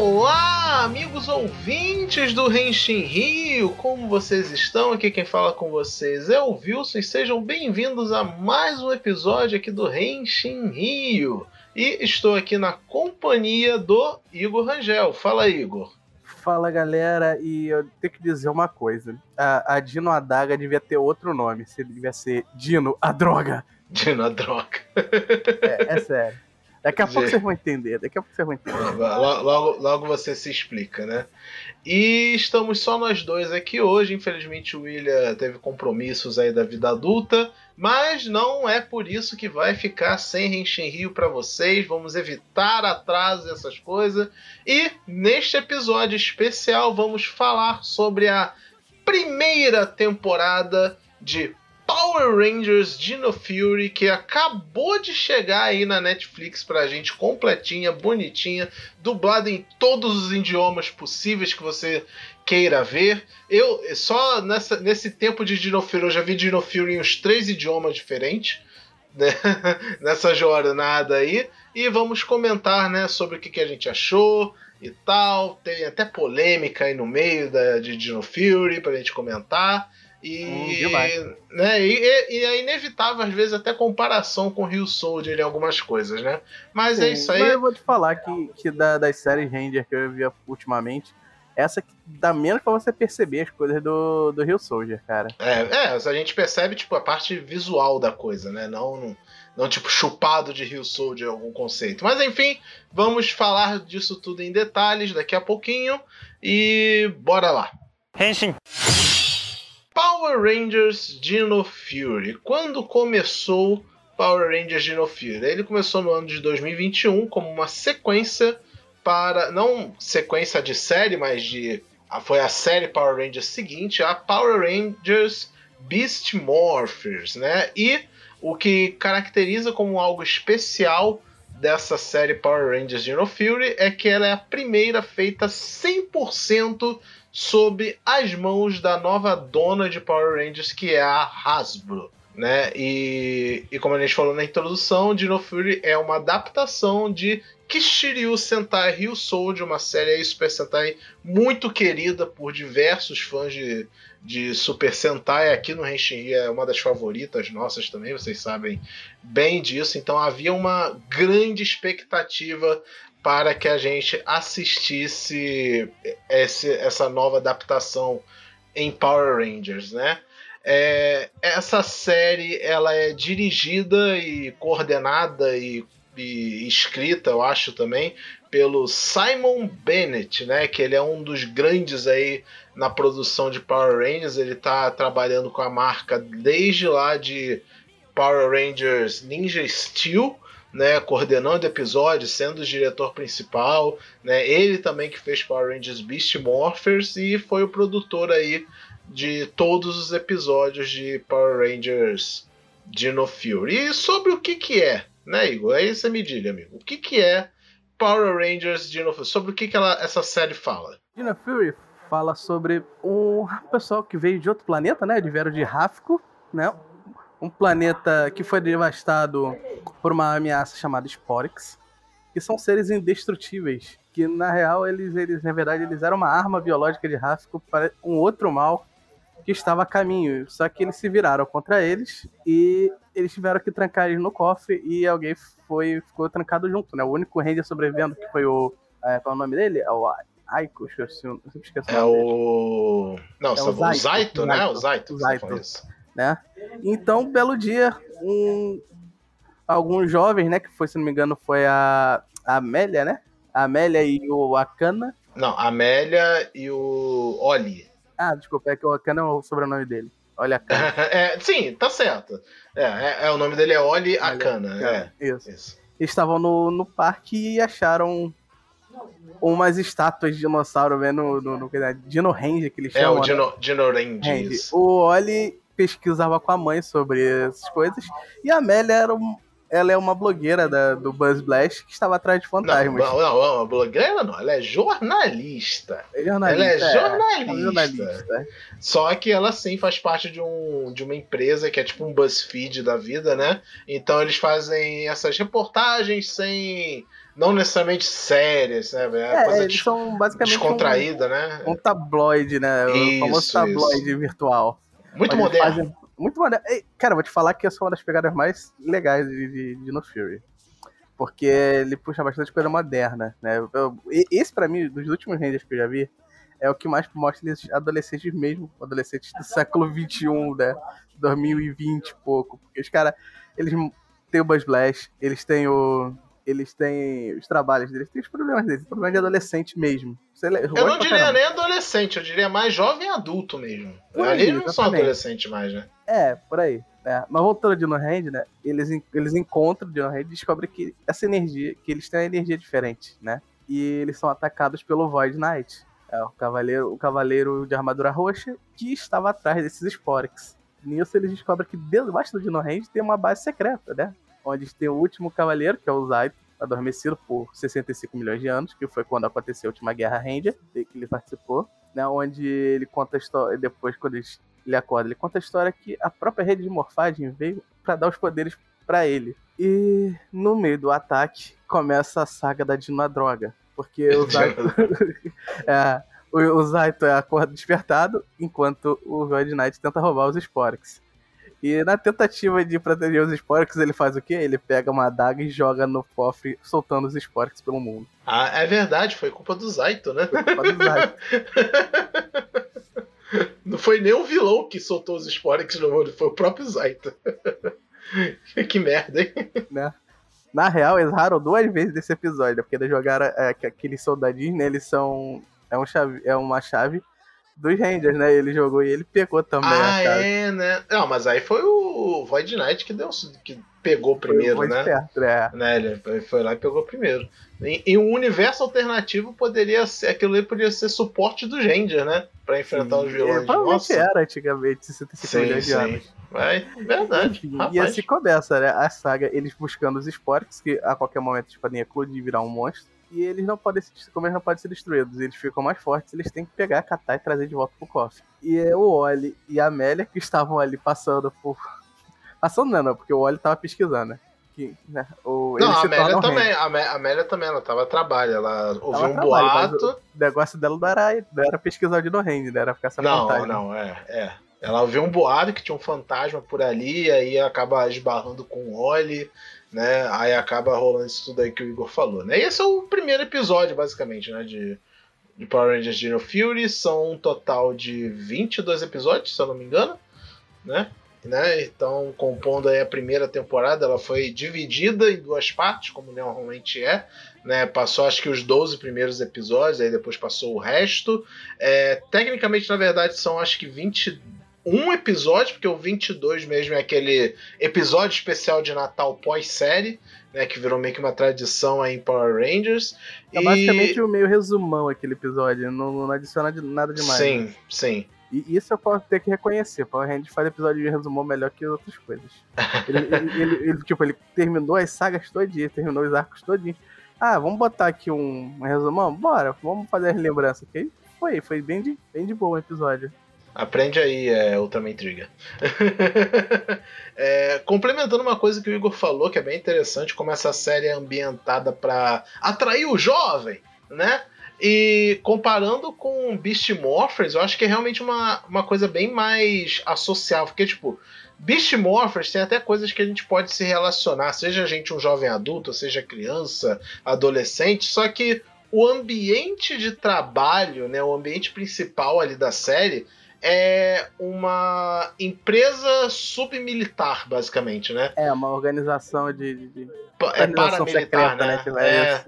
Olá, amigos ouvintes do Renshin Rio, como vocês estão? Aqui quem fala com vocês é o Wilson e sejam bem-vindos a mais um episódio aqui do Renshin Rio. E estou aqui na companhia do Igor Rangel. Fala, Igor. Fala galera, e eu tenho que dizer uma coisa: a, a Dino Adaga devia ter outro nome, se devia ser Dino a Droga. Dino a Droga. É, é sério. Daqui a Gente. pouco vocês vão entender. Daqui a pouco vocês vão entender. Logo, logo você se explica, né? E estamos só nós dois aqui hoje. Infelizmente o William teve compromissos aí da vida adulta. Mas não é por isso que vai ficar sem Renshin Rio para vocês. Vamos evitar atrasos essas coisas. E neste episódio especial vamos falar sobre a primeira temporada de Power Rangers Dino Fury, que acabou de chegar aí na Netflix pra gente, completinha, bonitinha, dublada em todos os idiomas possíveis que você queira ver. Eu só nessa, nesse tempo de Dino Fury, eu já vi Dino Fury em uns três idiomas diferentes. Né? nessa jornada aí. E vamos comentar né, sobre o que, que a gente achou e tal. Tem até polêmica aí no meio da, de Dino Fury pra gente comentar. E, hum, né, e, e, é inevitável, às vezes, até comparação com Rio Soldier em algumas coisas, né? Mas é Sim, é isso aí. Mas eu vou te falar que, que da, das séries Ranger que eu vi ultimamente, essa que dá menos pra você perceber as coisas do, do Rio Soldier, cara. É, é, a gente percebe, tipo, a parte visual da coisa, né? Não, não, não tipo, chupado de Rio Soldier algum conceito. Mas enfim, vamos falar disso tudo em detalhes daqui a pouquinho. E bora lá. Henshin. Power Rangers Dino Fury. Quando começou Power Rangers Dino Fury? Ele começou no ano de 2021 como uma sequência para não sequência de série, mas de foi a série Power Rangers seguinte, a Power Rangers Beast Morphers, né? E o que caracteriza como algo especial dessa série Power Rangers Dino Fury é que ela é a primeira feita 100% sob as mãos da nova dona de Power Rangers, que é a Hasbro. Né? E, e como a gente falou na introdução, Dino Fury é uma adaptação de Kishiryu Sentai Ryu Soldier, uma série Super Sentai muito querida por diversos fãs de, de Super Sentai. Aqui no Henshin é uma das favoritas nossas também, vocês sabem bem disso. Então havia uma grande expectativa para que a gente assistisse esse, essa nova adaptação em Power Rangers, né? É, essa série ela é dirigida e coordenada e, e, escrita, eu acho também, pelo Simon Bennett, né? Que ele é um dos grandes aí na produção de Power Rangers. Ele está trabalhando com a marca desde lá de Power Rangers Ninja Steel né, coordenando episódios, sendo o diretor principal, né, ele também que fez Power Rangers Beast Morphers e foi o produtor aí de todos os episódios de Power Rangers Dino Fury. E sobre o que que é, né, Igor? Aí você me diga, amigo. O que que é Power Rangers Dino Fury? Sobre o que que ela, essa série fala? Dino Fury fala sobre um pessoal que veio de outro planeta, né, de Vero de Ráfico, né, um planeta que foi devastado por uma ameaça chamada Sporix, que são seres indestrutíveis, que na real eles, eles na verdade eles eram uma arma biológica de Ráfico para um outro mal que estava a caminho, só que eles se viraram contra eles e eles tiveram que trancar eles no cofre e alguém foi ficou trancado junto, né? O único Ranger sobrevivendo que foi o é, qual é o nome dele? É o Aiko, esqueci, esqueci é o... Não, é o Zaito, Zaito, né? O Zaito. O Zaito né? Então, belo dia, um, alguns jovens, né, que foi, se não me engano, foi a, a Amélia, né? A Amélia e o Akana. Não, a Amélia e o Oli. Ah, desculpa, é que o Akana é o sobrenome dele. Olha Akana. é, sim, tá certo. É, é, é, o nome dele é Oli Akana. É, isso. isso. Estavam no, no parque e acharam umas estátuas de dinossauro vendo no, no, no Dino Range que eles chamam. É, o Dino, né? Dino Range. Range. O Oli pesquisava com a mãe sobre essas coisas. E a Amélia era um, ela é uma blogueira da, do Buzz Blast que estava atrás de fantasmas. Não, não, não, blogueira não, ela é jornalista. É jornalista. Ela é é, jornalista. é jornalista. Só que ela sim faz parte de, um, de uma empresa que é tipo um BuzzFeed da vida, né? Então eles fazem essas reportagens sem. Não necessariamente sérias, né? É, É, coisa eles são basicamente descontraída, né? um, um tabloide, né? o Isso, famoso tabloide virtual. Muito moderno. fazem- Muito moderno. Cara, vou te falar que essa é uma das pegadas mais legais de, de, de No Fury. Porque ele puxa bastante coisa moderna, né? Eu- esse, pra mim, dos últimos renders que eu já vi, é o que mais mostra eles adolescentes mesmo, adolescentes do século XXI, né? 2020 e pouco. Porque os caras, eles têm o Buzz Blast, eles têm o. Eles têm os trabalhos deles, têm os problemas deles, problema de adolescente mesmo. Eu não diria caramba. nem adolescente, eu diria mais jovem adulto mesmo. Por Ali aí, eles não são adolescentes mais, né? É, por aí. É. Mas voltando de No Hand, né? Eles, eles encontram de No Hand e descobrem que essa energia, que eles têm uma energia diferente, né? E eles são atacados pelo Void Knight. É, o cavaleiro, o cavaleiro de armadura roxa que estava atrás desses Sporix. Nisso eles descobrem que debaixo do Dino Hand tem uma base secreta, né? Onde tem o último cavaleiro, que é o Zaito, adormecido por 65 milhões de anos, que foi quando aconteceu a última Guerra Ranger, que ele participou, né? Onde ele conta a história, depois quando ele acorda. Ele conta a história que a própria rede de morfagem veio pra dar os poderes pra ele. E no meio do ataque começa a saga da Dino Droga. Porque o Zaito, é, o, Zaito é acorda despertado, enquanto o Void Knight tenta roubar os Sporix. E na tentativa de proteger os Sporix, ele faz o quê? Ele pega uma adaga e joga no cofre, soltando os Sporix pelo mundo. Ah, é verdade, foi culpa do Zaito, né? Foi culpa do Zaito. Não foi nem o vilão que soltou os Sporix no mundo, foi o próprio Zaito. que merda, hein? né? Na real, eles erraram duas vezes desse episódio, porque eles jogaram é, que aqueles soldadinhos, né? Eles são. É, um chave, é uma chave dos Rangers, né? Ele jogou e ele pegou também ah, é, né? Não, mas aí foi o Void Knight que, deu, que pegou primeiro, Foi né? Certo, é. né? Ele foi lá e pegou primeiro. Em, em um universo alternativo, poderia ser. Aquilo ali poderia ser suporte do Ranger, né? Pra enfrentar os É, vilões. provavelmente Nossa. era antigamente, 65 Sim, milhões de anos. Vai, verdade. Enfim, e assim começa, né? A saga, eles buscando os Sporks, que a qualquer momento eles podem eclodir e virar um monstro. E eles não podem se, como eles não podem ser destruídos, eles ficam mais fortes, eles têm que pegar, catar e trazer de volta pro cofre. E é o Oli e a Amélia que estavam ali passando por. Passando não, não, porque o Oli tava pesquisando, né? Que, né? O, Não, a Amélia também. A a Amélia também, ela tava a trabalho. Ela ouviu um boato. O negócio dela não era, não era pesquisar de no Hand, né? Era ficar essa Não, fantasma. não, é, é. Ela ouviu um boato que tinha um fantasma por ali, aí acaba esbarrando com o Oli, né? Aí acaba rolando isso tudo aí que o Igor falou, né? E esse é o primeiro episódio, basicamente, né? De, de Power Rangers Dino Fury. São um total de 22 episódios, se eu não me engano, né? né? Então, compondo aí a primeira temporada, ela foi dividida em duas partes, como normalmente é. Né? Passou acho que os 12 primeiros episódios, aí depois passou o resto. É, tecnicamente, na verdade, são acho que 21 episódios, porque o 22 mesmo é aquele episódio especial de Natal pós-série, né? Que virou meio que uma tradição aí em Power Rangers. É basicamente o meio resumão aquele episódio, não, não adiciona de- nada demais. Sim, né? sim. E isso eu posso ter que reconhecer. Power Rangers faz episódio de resumão melhor que outras coisas. Ele, ele- ele- ele, tipo, ele terminou as sagas todinhas, terminou os arcos todinhos. Ah, vamos botar aqui um, um resumão? Bora, vamos fazer as lembranças aqui. Foi, foi bem de, bem de boa o episódio. Aprende aí, é, Ultraman Trigger. É, complementando uma coisa que o Igor falou, que é bem interessante, como essa série é ambientada para atrair o jovem, né? E comparando com Beast Morphers, eu acho que é realmente uma, uma coisa bem mais associável. Porque, tipo, Beast Morphers tem até coisas que a gente pode se relacionar, seja a gente um jovem adulto, seja criança, adolescente, só que o ambiente de trabalho, né, o ambiente principal ali da série é uma empresa submilitar, basicamente, né? É, uma organização de. de- de- É Organização paramilitar, secreta, né? né, É,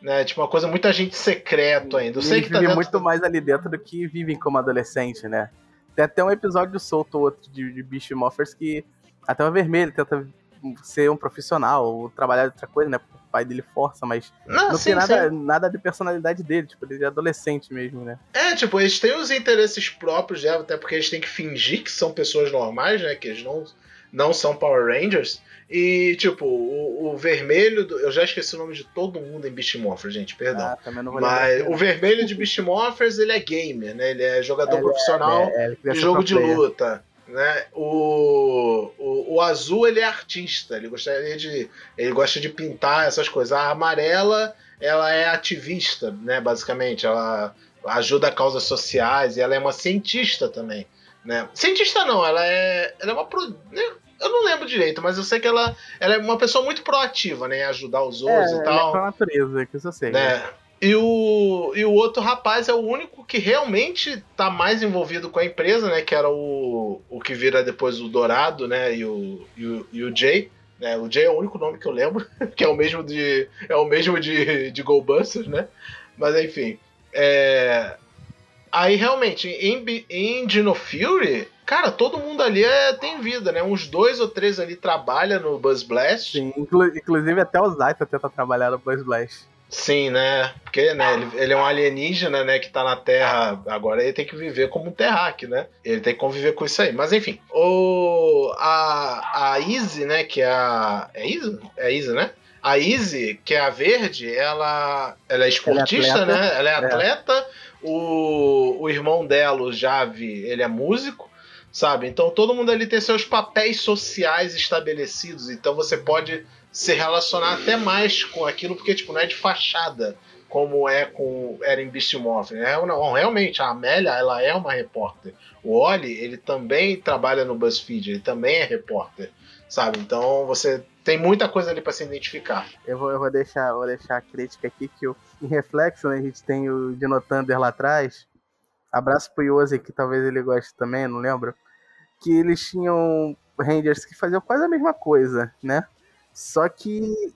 né? Tipo uma coisa muito agente secreto ainda. Eu sei que tá dentro muito mais ali dentro do que vivem como adolescente, né? Tem até um episódio solto outro de, de Beast Morphers que até o vermelho tenta ser um profissional ou trabalhar de outra coisa, né? Porque pai dele força, mas Não, não sim, tem nada, sim. nada de personalidade dele, tipo, ele é adolescente mesmo, né? É, tipo, eles têm os interesses próprios dela, até porque eles têm que fingir que são pessoas normais, né? Que eles não, não são Power Rangers. E, tipo, o, o vermelho. Do, eu já esqueci o nome de todo mundo em Beast Morphers, gente, perdão. Ah, também não vou Mas o vermelho de Beast Morphers, ele é gamer, né? Ele é jogador é, profissional é, é, de jogo de luta. Né? O, o, o, azul ele é artista, ele gostaria de ele gosta de pintar essas coisas. A amarela ela é ativista, né? Basicamente, ela ajuda causas sociais e ela é uma cientista também, né? Cientista não, ela é ela é uma né? eu não lembro direito, mas eu sei que ela, ela é uma pessoa muito proativa, né? Em ajudar os outros é, e tal. É natureza, que isso eu sei. Né? né? E o, e o outro rapaz é o único que realmente tá mais envolvido com a empresa, né? Que era o, o que vira depois o Dourado, né? E o, e o, e o Jay. Né? O Jay é o único nome que eu lembro, que é o mesmo de. É o mesmo de, de GoBusters, né? Mas enfim. É... Aí realmente, em, em Dino Fury, cara, todo mundo ali é, tem vida, né? Uns dois ou três ali trabalha no Buzz Blast. Sim, inclu inclusive até o Zaita tenta trabalhar no Buzz Blast. Sim, né? Porque né, ele, ele, é um alienígena, né, que tá na Terra. Agora ele tem que viver como um terráqueo, né? Ele tem que conviver com isso aí. Mas enfim, o a, a Izzy, né, que é a é Izzy? É Izzy, né? A Izzy, que é a verde, ela, ela é esportista, ela é né? Ela é, é. atleta. É. O, o irmão dela, o Javi, ele é músico sabe? Então todo mundo ali tem seus papéis sociais estabelecidos, então você pode se relacionar até mais com aquilo, porque tipo, não é de fachada como é com era em Beast Morphin. É, não, realmente, a Amélia ela é uma repórter. O Oli, ele também trabalha no BuzzFeed, ele também é repórter, sabe? Então você tem muita coisa ali para se identificar. Eu vou, eu vou deixar, vou deixar a crítica aqui que eu, em reflexo, né, a gente tem o Dino Thunder lá atrás. Abraço pro Yose, que talvez ele goste também, não lembro. Que eles tinham Rangers que faziam quase a mesma coisa, né? Só que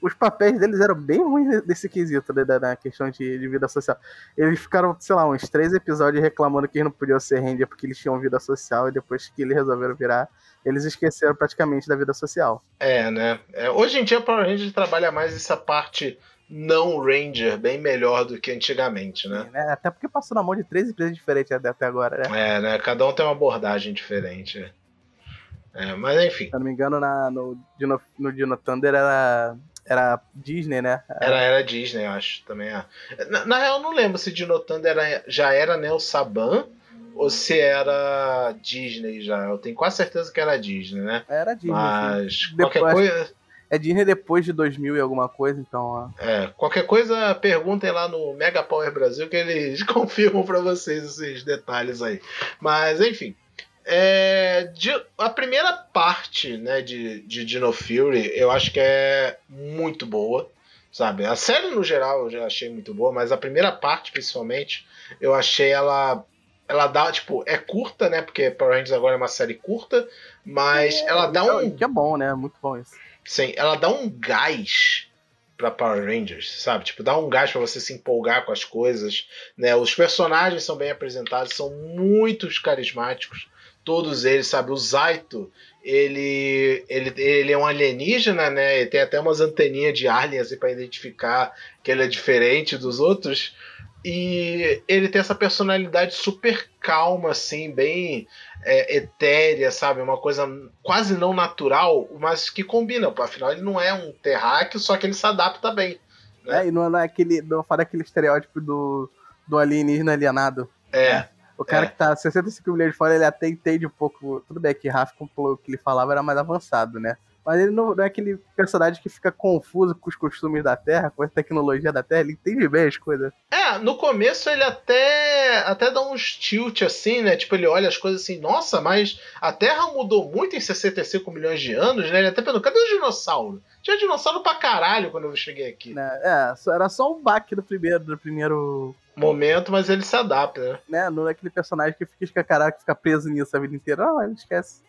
os papéis deles eram bem ruins desse quesito, né, da, questão de, de, vida social. Eles ficaram, sei lá, uns três episódios reclamando que eles não podiam ser Ranger porque eles tinham vida social, e depois que eles resolveram virar, eles esqueceram praticamente da vida social. É, né? É, hoje em dia, Power Ranger trabalha mais essa parte não Ranger bem melhor do que antigamente, né? É, até porque passou na mão de três empresas diferentes até agora, né? É, né? Cada um tem uma abordagem diferente. É, mas enfim. Se eu não me engano, na, no, Dino, no Dino Thunder era, era Disney, né? Era, era Disney, eu acho. Também é. Na, na real, eu não lembro se Dino Thunder era, já era Neo Saban ou se era Disney já. Eu tenho quase certeza que era Disney, né? Era Disney. Mas qualquer coisa. É Disney depois de 2000 e alguma coisa, então. É, qualquer coisa perguntem lá no Mega Power Brasil que eles confirmam para vocês esses detalhes aí. Mas enfim, é, de, a primeira parte né, de, de Dino Fury eu acho que é muito boa, sabe? A série no geral eu já achei muito boa, mas a primeira parte principalmente eu achei ela ela dá, tipo, é curta, né? Porque Power Rangers agora é uma série curta, mas é, ela dá um. Que é bom, né? Muito bom isso. Sim, ela dá um gás para Power Rangers, sabe? Tipo, dá um gás para você se empolgar com as coisas, né? Os personagens são bem apresentados, são muito carismáticos todos eles, sabe? O Zaito, ele, ele, ele é um alienígena, né? Ele tem até umas anteninhas de alien assim, para identificar que ele é diferente dos outros. E ele tem essa personalidade super calma, assim, bem é, etérea, sabe? Uma coisa quase não natural, mas que combina. Afinal, ele não é um terráqueo, só que ele se adapta bem. Né? É, e não é aquele. Não fala aquele estereótipo do, do alienígena alienado. É. é. O cara é. que tá 65 milhões de fora, ele até entende um pouco. Tudo bem que Rafa, o que ele falava, era mais avançado, né? Mas ele não, não, é aquele personagem que fica confuso com os costumes da Terra, com a tecnologia da Terra, ele entende bem as coisas. É, no começo ele até até dá uns tilt assim, né? Tipo, ele olha as coisas assim, nossa, mas a Terra mudou muito em 65 milhões de anos, né? Ele até perguntou, cadê o dinossauro? Tinha dinossauro pra caralho quando eu cheguei aqui. É, é era só um baque do primeiro, do primeiro momento, mas ele se adapta, né? né? Não é aquele personagem que fica que fica preso nisso a vida inteira. Não, ele esquece.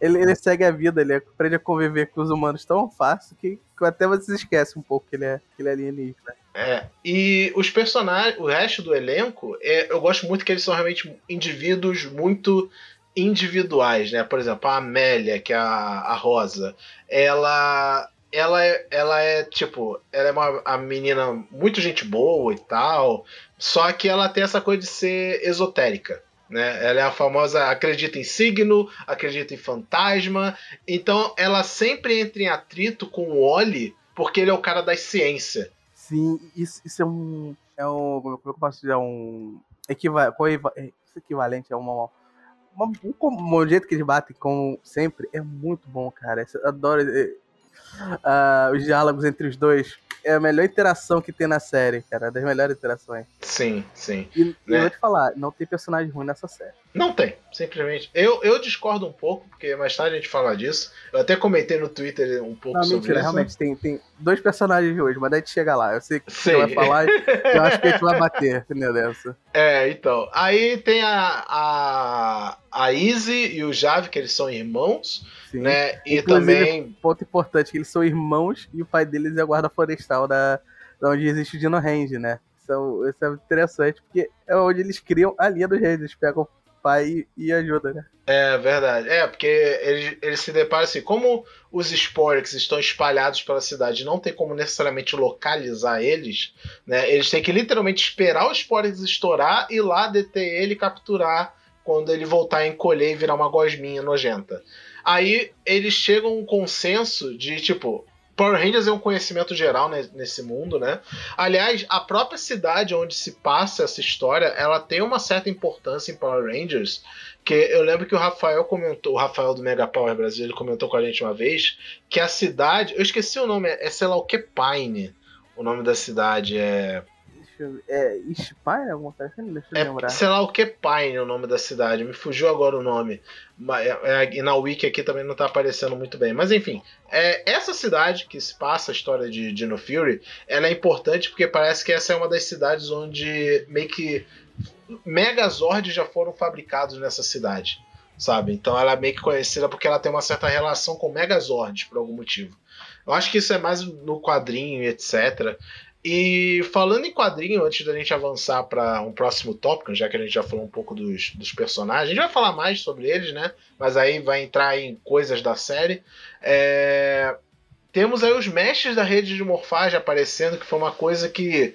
Ele, ele segue a vida, ele aprende a conviver com os humanos tão fácil que, que até você esquece um pouco que ele é, que ele é alienígena. É, e os personagens, o resto do elenco, é, eu gosto muito que eles são realmente indivíduos muito individuais, né? Por exemplo, a Amélia, que é a, a Rosa, ela ela é, ela é tipo, ela é uma a menina muito gente boa e tal, só que ela tem essa coisa de ser esotérica, Né? Ela é a famosa acredita em signo, acredita em fantasma. Então ela sempre entra em atrito com o Oli, porque ele é o cara da ciência. Sim, isso, isso é um. É um. Como é eu posso dizer? É um. Equiva, equivalente a uma, uma, um, um jeito que eles batem, como sempre, é muito bom, cara. Eu adoro uh, os diálogos entre os dois é a melhor interação que tem na série, cara. Das melhores interações. Sim, sim. E, né? eu vou te falar, não tem personagem ruim nessa série. Não tem, simplesmente. Eu, eu discordo um pouco, porque mais tarde a gente fala disso. Eu até comentei no Twitter um pouco não, sobre mentira, isso. Realmente, tem, tem dois personagens de hoje, mas daí a gente chega lá. Eu sei que Sim. você vai falar eu acho que a gente vai bater entendeu dessa. É, então. Aí tem a, a, a Izzy e o Jave, que eles são irmãos. Sim. Né? E Inclusive, também. Ponto importante: que eles são irmãos e o pai deles é a guarda florestal da, da onde existe o Dino Range, né? Isso é, isso é interessante, porque é onde eles criam a linha dos reis. Eles pegam pai e, ajudam, né? É verdade. É, porque eles, eles se deparam assim, como os Sporks estão espalhados pela cidade não tem como necessariamente localizar eles, né? Eles têm que literalmente esperar o Sporks estourar e lá deter ele e capturar quando ele voltar a encolher e virar uma gosminha nojenta. Aí eles chegam a um consenso de tipo. Power Rangers é um conhecimento geral nesse mundo, né? Aliás, a própria cidade onde se passa essa história, ela tem uma certa importância em Power Rangers, que eu lembro que o Rafael comentou, o Rafael do Mega Power Brasil, ele comentou com a gente uma vez, que a cidade, eu esqueci o nome, é sei lá o que Pine, o nome da cidade é é East Pine, alguma coisa assim? Deixa eu é, lembrar. Sei lá o que Pine, o nome da cidade. Me fugiu agora o nome. É, é, e na wiki aqui também não tá aparecendo muito bem. Mas enfim, é, essa cidade que se passa a história de Dino Fury, ela é importante porque parece que essa é uma das cidades onde meio que Megazords já foram fabricados nessa cidade. Sabe? Então ela é meio que conhecida porque ela tem uma certa relação com Megazords por algum motivo. Eu acho que isso é mais no quadrinho e etc. E falando em quadrinho, antes da gente avançar para um próximo tópico, já que a gente já falou um pouco dos, dos personagens, a gente vai falar mais sobre eles, né? Mas aí vai entrar em coisas da série. É... Temos aí os mestres da rede de morfagem aparecendo, que foi uma coisa que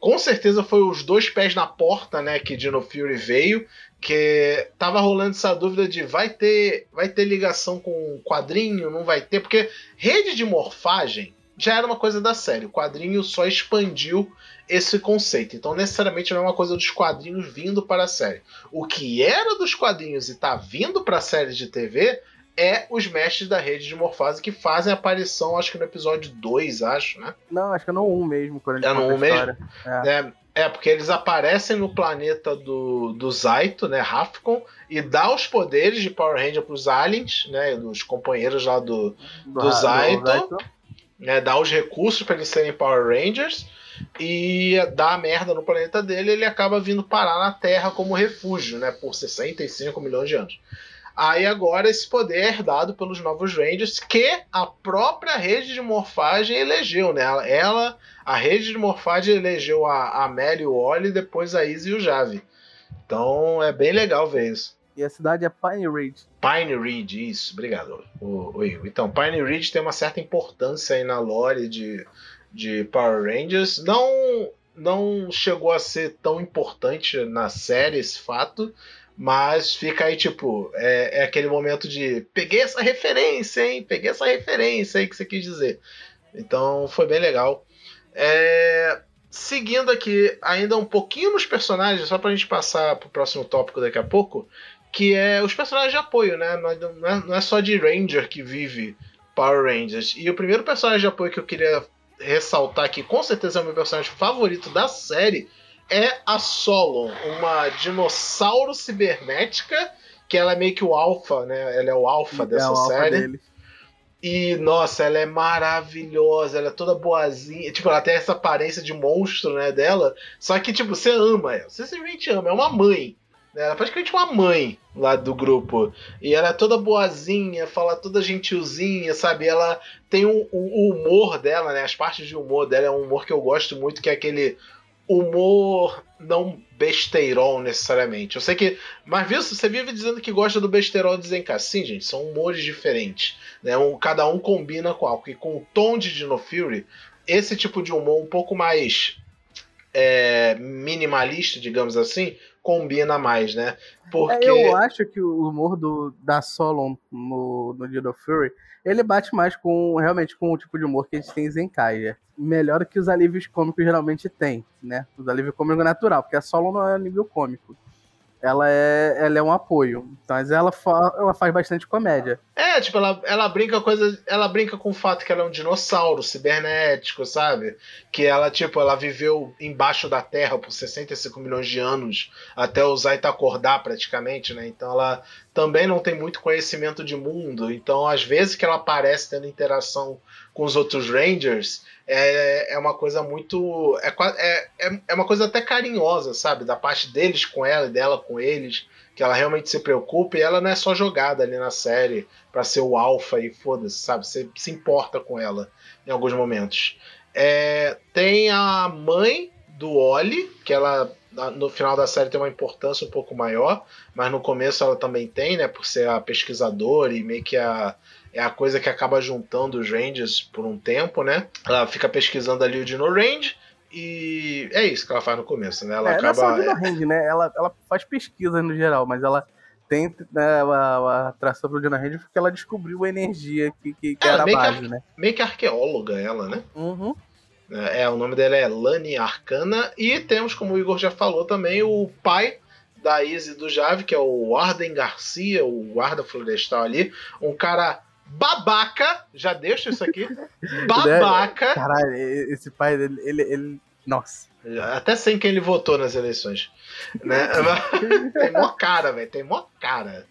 com certeza foi os dois pés na porta, né, que Dino Fury veio, que tava rolando essa dúvida de vai ter, vai ter ligação com quadrinho, não vai ter, porque rede de morfagem já era uma coisa da série. O quadrinho só expandiu esse conceito. Então, necessariamente não é uma coisa dos quadrinhos vindo para a série. O que era dos quadrinhos e está vindo para a série de TV é os mestres da rede de morfase que fazem aparição, acho que no episódio 2, acho, né? Não, acho que é no 1 mesmo. Quando é no 1 mesmo? É. é. É, porque eles aparecem no planeta do, do Zaito, né, Rafcon, e dá os poderes de Power Ranger para os aliens, né, dos companheiros lá do, do, do Zaito. Do Zaito né, dar os recursos para eles serem Power Rangers e dá a merda no planeta dele, ele acaba vindo parar na Terra como refúgio, né, por 65 milhões de anos. Aí agora esse poder é herdado pelos novos Rangers que a própria rede de morfagem elegeu, né? Ela, a rede de morfagem elegeu a Amélia e o Oli, depois a Izzy e o Jave. Então é bem legal ver isso. E a cidade é Pine Ridge. Pine Ridge, isso, obrigado. O, Então, Pine Ridge tem uma certa importância aí na lore de, de Power Rangers. Não, não chegou a ser tão importante na série esse fato, mas fica aí, tipo, é, é aquele momento de peguei essa referência, hein? Peguei essa referência aí que você quis dizer. Então foi bem legal. É, seguindo aqui ainda um pouquinho nos personagens, só pra gente passar pro próximo tópico daqui a pouco que é os personagens de apoio, né? Não é, não é só de Ranger que vive Power Rangers. E o primeiro personagem de apoio que eu queria ressaltar aqui, com certeza é o meu personagem favorito da série, é a Solon, uma dinossauro cibernética, que ela é meio que o alfa, né? Ela é o alfa dessa é série. Dele. E, nossa, ela é maravilhosa, ela é toda boazinha. Tipo, ela tem essa aparência de monstro, né, dela. Só que, tipo, você ama ela. Você simplesmente ama. É uma mãe. Ela é praticamente uma mãe lá do grupo. E ela é toda boazinha, fala toda gentilzinha, sabe? Ela tem o, o, humor dela, né? As partes de humor dela é um humor que eu gosto muito, que é aquele humor não besteirol necessariamente. Eu sei que. Mas viu, você vive dizendo que gosta do besteirol desencar. Sim, gente, são humores diferentes. Né? Um, cada um combina com algo. E com o tom de Dino Fury, esse tipo de humor um pouco mais é, minimalista, digamos assim, combina mais, né? Porque... É, eu acho que o humor do, da Solon no, no Dead of Fury, ele bate mais com realmente com o tipo de humor que a gente tem em Zenkai. Melhor do que os alívios cômicos geralmente tem, né? Os alívios cômicos natural, porque a Solon não é nível cômico ela é, ela é um apoio. Mas ela, fa ela faz bastante comédia. É, tipo, ela, ela brinca coisa. Ela brinca com o fato que ela é um dinossauro cibernético, sabe? Que ela, tipo, ela viveu embaixo da Terra por 65 milhões de anos até o Zaita acordar praticamente, né? Então ela também não tem muito conhecimento de mundo. Então, às vezes que ela aparece tendo interação com os outros Rangers, é, é uma coisa muito. É, é, é uma coisa até carinhosa, sabe? Da parte deles com ela e dela com eles. Que ela realmente se preocupa e ela não é só jogada ali na série para ser o alfa e foda-se, sabe? Você se importa com ela em alguns momentos. É, tem a mãe do Oli, que ela no final da série tem uma importância um pouco maior, mas no começo ela também tem, né? Por ser a pesquisadora e meio que a, é a coisa que acaba juntando os Rangers por um tempo, né? Ela fica pesquisando ali o Dino Range. E é isso que ela faz no começo, né? Ela é, acaba. Não é só Range, né? Ela, ela faz pesquisa no geral, mas ela tem né, a, a atração pro Dino Range porque ela descobriu a energia que, que, que é, era a base, que, né? Meio que arqueóloga ela, né? Uhum. É, é, o nome dela é Lani Arcana. E temos, como o Igor já falou também, o pai da Izzy do Jave, que é o Arden Garcia, o guarda florestal ali. Um cara babaca, já deixa isso aqui, babaca. Caralho, esse pai dele, ele, ele, nossa. Até sem quem ele votou nas eleições. Né? tem mó cara, velho, tem mó cara.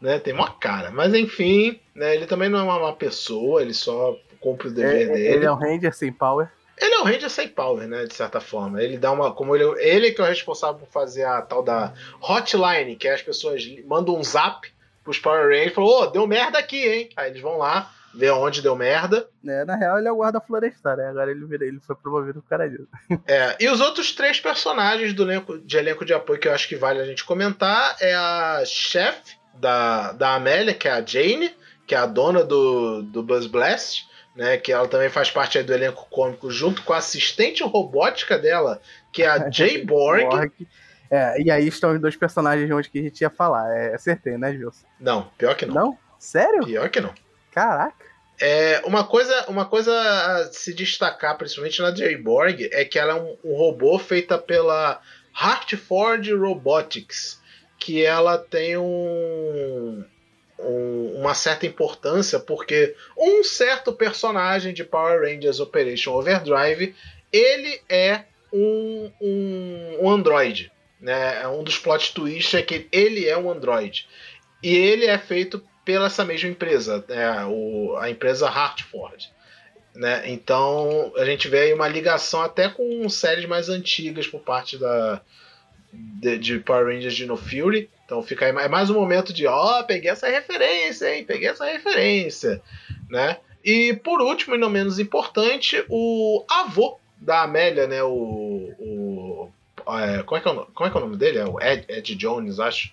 Né? Tem mó cara. Mas enfim, né? ele também não é uma má pessoa, ele só cumpre o dever é, dele. Ele é um Ranger sem power. Ele é um Ranger sem power, né? De certa forma. Ele dá uma. Como ele, ele que é o responsável por fazer a tal da hotline, que é as pessoas mandam um zap pros Power Rangers e falou: Ô, oh, deu merda aqui, hein? Aí eles vão lá, ver onde deu merda. É, na real, ele é o guarda florestal, né? Agora ele, ele foi promovido pro cara disso. É, e os outros três personagens do elenco, de elenco de apoio que eu acho que vale a gente comentar é a chefe da, da Amélia, que é a Jane, que é a dona do, do Buzz Blast. Né, que ela também faz parte do elenco cômico, junto com a assistente robótica dela, que é a Jay Borg. É, e aí estão os dois personagens onde que a gente ia falar. É, acertei, né, Gilson? Não, pior que não. Não? Sério? Pior que não. Caraca. É, uma, coisa, uma coisa a se destacar, principalmente na J-Borg, é que ela é um, um robô feita pela Hartford Robotics, que ela tem um, um, uma certa importância, porque um certo personagem de Power Rangers Operation Overdrive, ele é um, um, um androide. Né? É um dos plot twists é que ele é um Android. E ele é feito pela essa mesma empresa, né? o, a empresa Hartford. Né? Então a gente vê aí uma ligação até com séries mais antigas por parte da, de, de Power Rangers de No Fury. Então fica aí, é mais um momento de ó, oh, peguei essa referência, hein? Peguei essa referência. Né? E por último, e não menos importante, o avô da Amélia, né? O, o é, como, é que é o, como é que é o nome dele? É o Ed, Ed Jones, acho.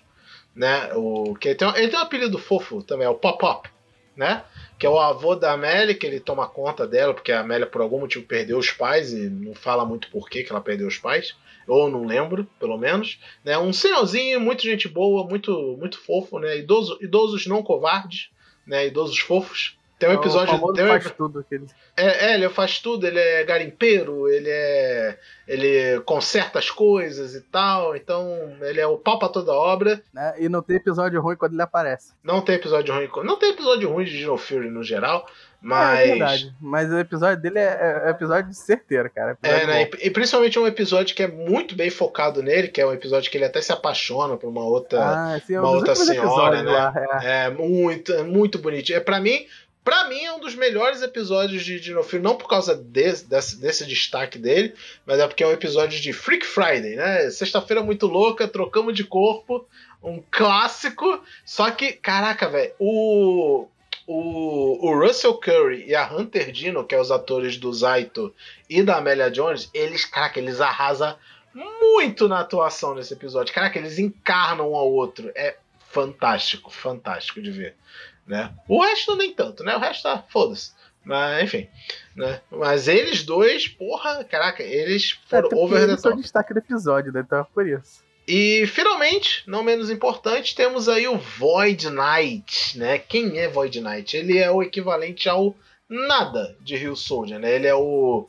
Né? O, que ele, tem, ele tem um apelido fofo também, é o Pop-Pop. Né? Que é o avô da Amélia, que ele toma conta dela, porque a Amélia por algum motivo perdeu os pais e não fala muito por que ela perdeu os pais. Ou não lembro, pelo menos. Né? Um senhorzinho, muito gente boa, muito, muito fofo, né? Idoso, idosos não covardes, né? Idosos fofos. Tem um é episódio. O tem um... faz tudo aquele. É, é, ele faz tudo, ele é garimpeiro, ele é. ele conserta as coisas e tal, então ele é o pau pra toda obra. Né? E não tem episódio ruim quando ele aparece. Não tem episódio ruim. Não tem episódio ruim de Dino Fury no geral, mas. É, é verdade. Mas o episódio dele é, é episódio de certeiro, cara. É, né? E, e, principalmente um episódio que é muito bem focado nele, que é um episódio que ele até se apaixona por uma outra, ah, sim, uma outra senhora, né? Lá, é. é. muito, muito bonitinho. É, pra mim, Pra mim é um dos melhores episódios de Dino Fury, não por causa desse, desse, desse, destaque dele, mas é porque é um episódio de Freak Friday, né? Sexta-feira muito louca, trocamos de corpo, um clássico. Só que, caraca, velho, o, o, o Russell Curry e a Hunter Dino, que é os atores do Zaito e da Amelia Jones, eles, caraca, eles arrasam muito na atuação nesse episódio. Caraca, eles encarnam um ao outro. É fantástico, fantástico de ver né? O resto nem tanto, né? O resto tá foda-se. Mas, enfim, né? Mas eles dois, porra, caraca, eles foram é, over the top. destaque do episódio, né? Então é por isso. E finalmente, não menos importante, temos aí o Void Knight, né? Quem é Void Knight? Ele é o equivalente ao nada de Rio Soldier, né? Ele é o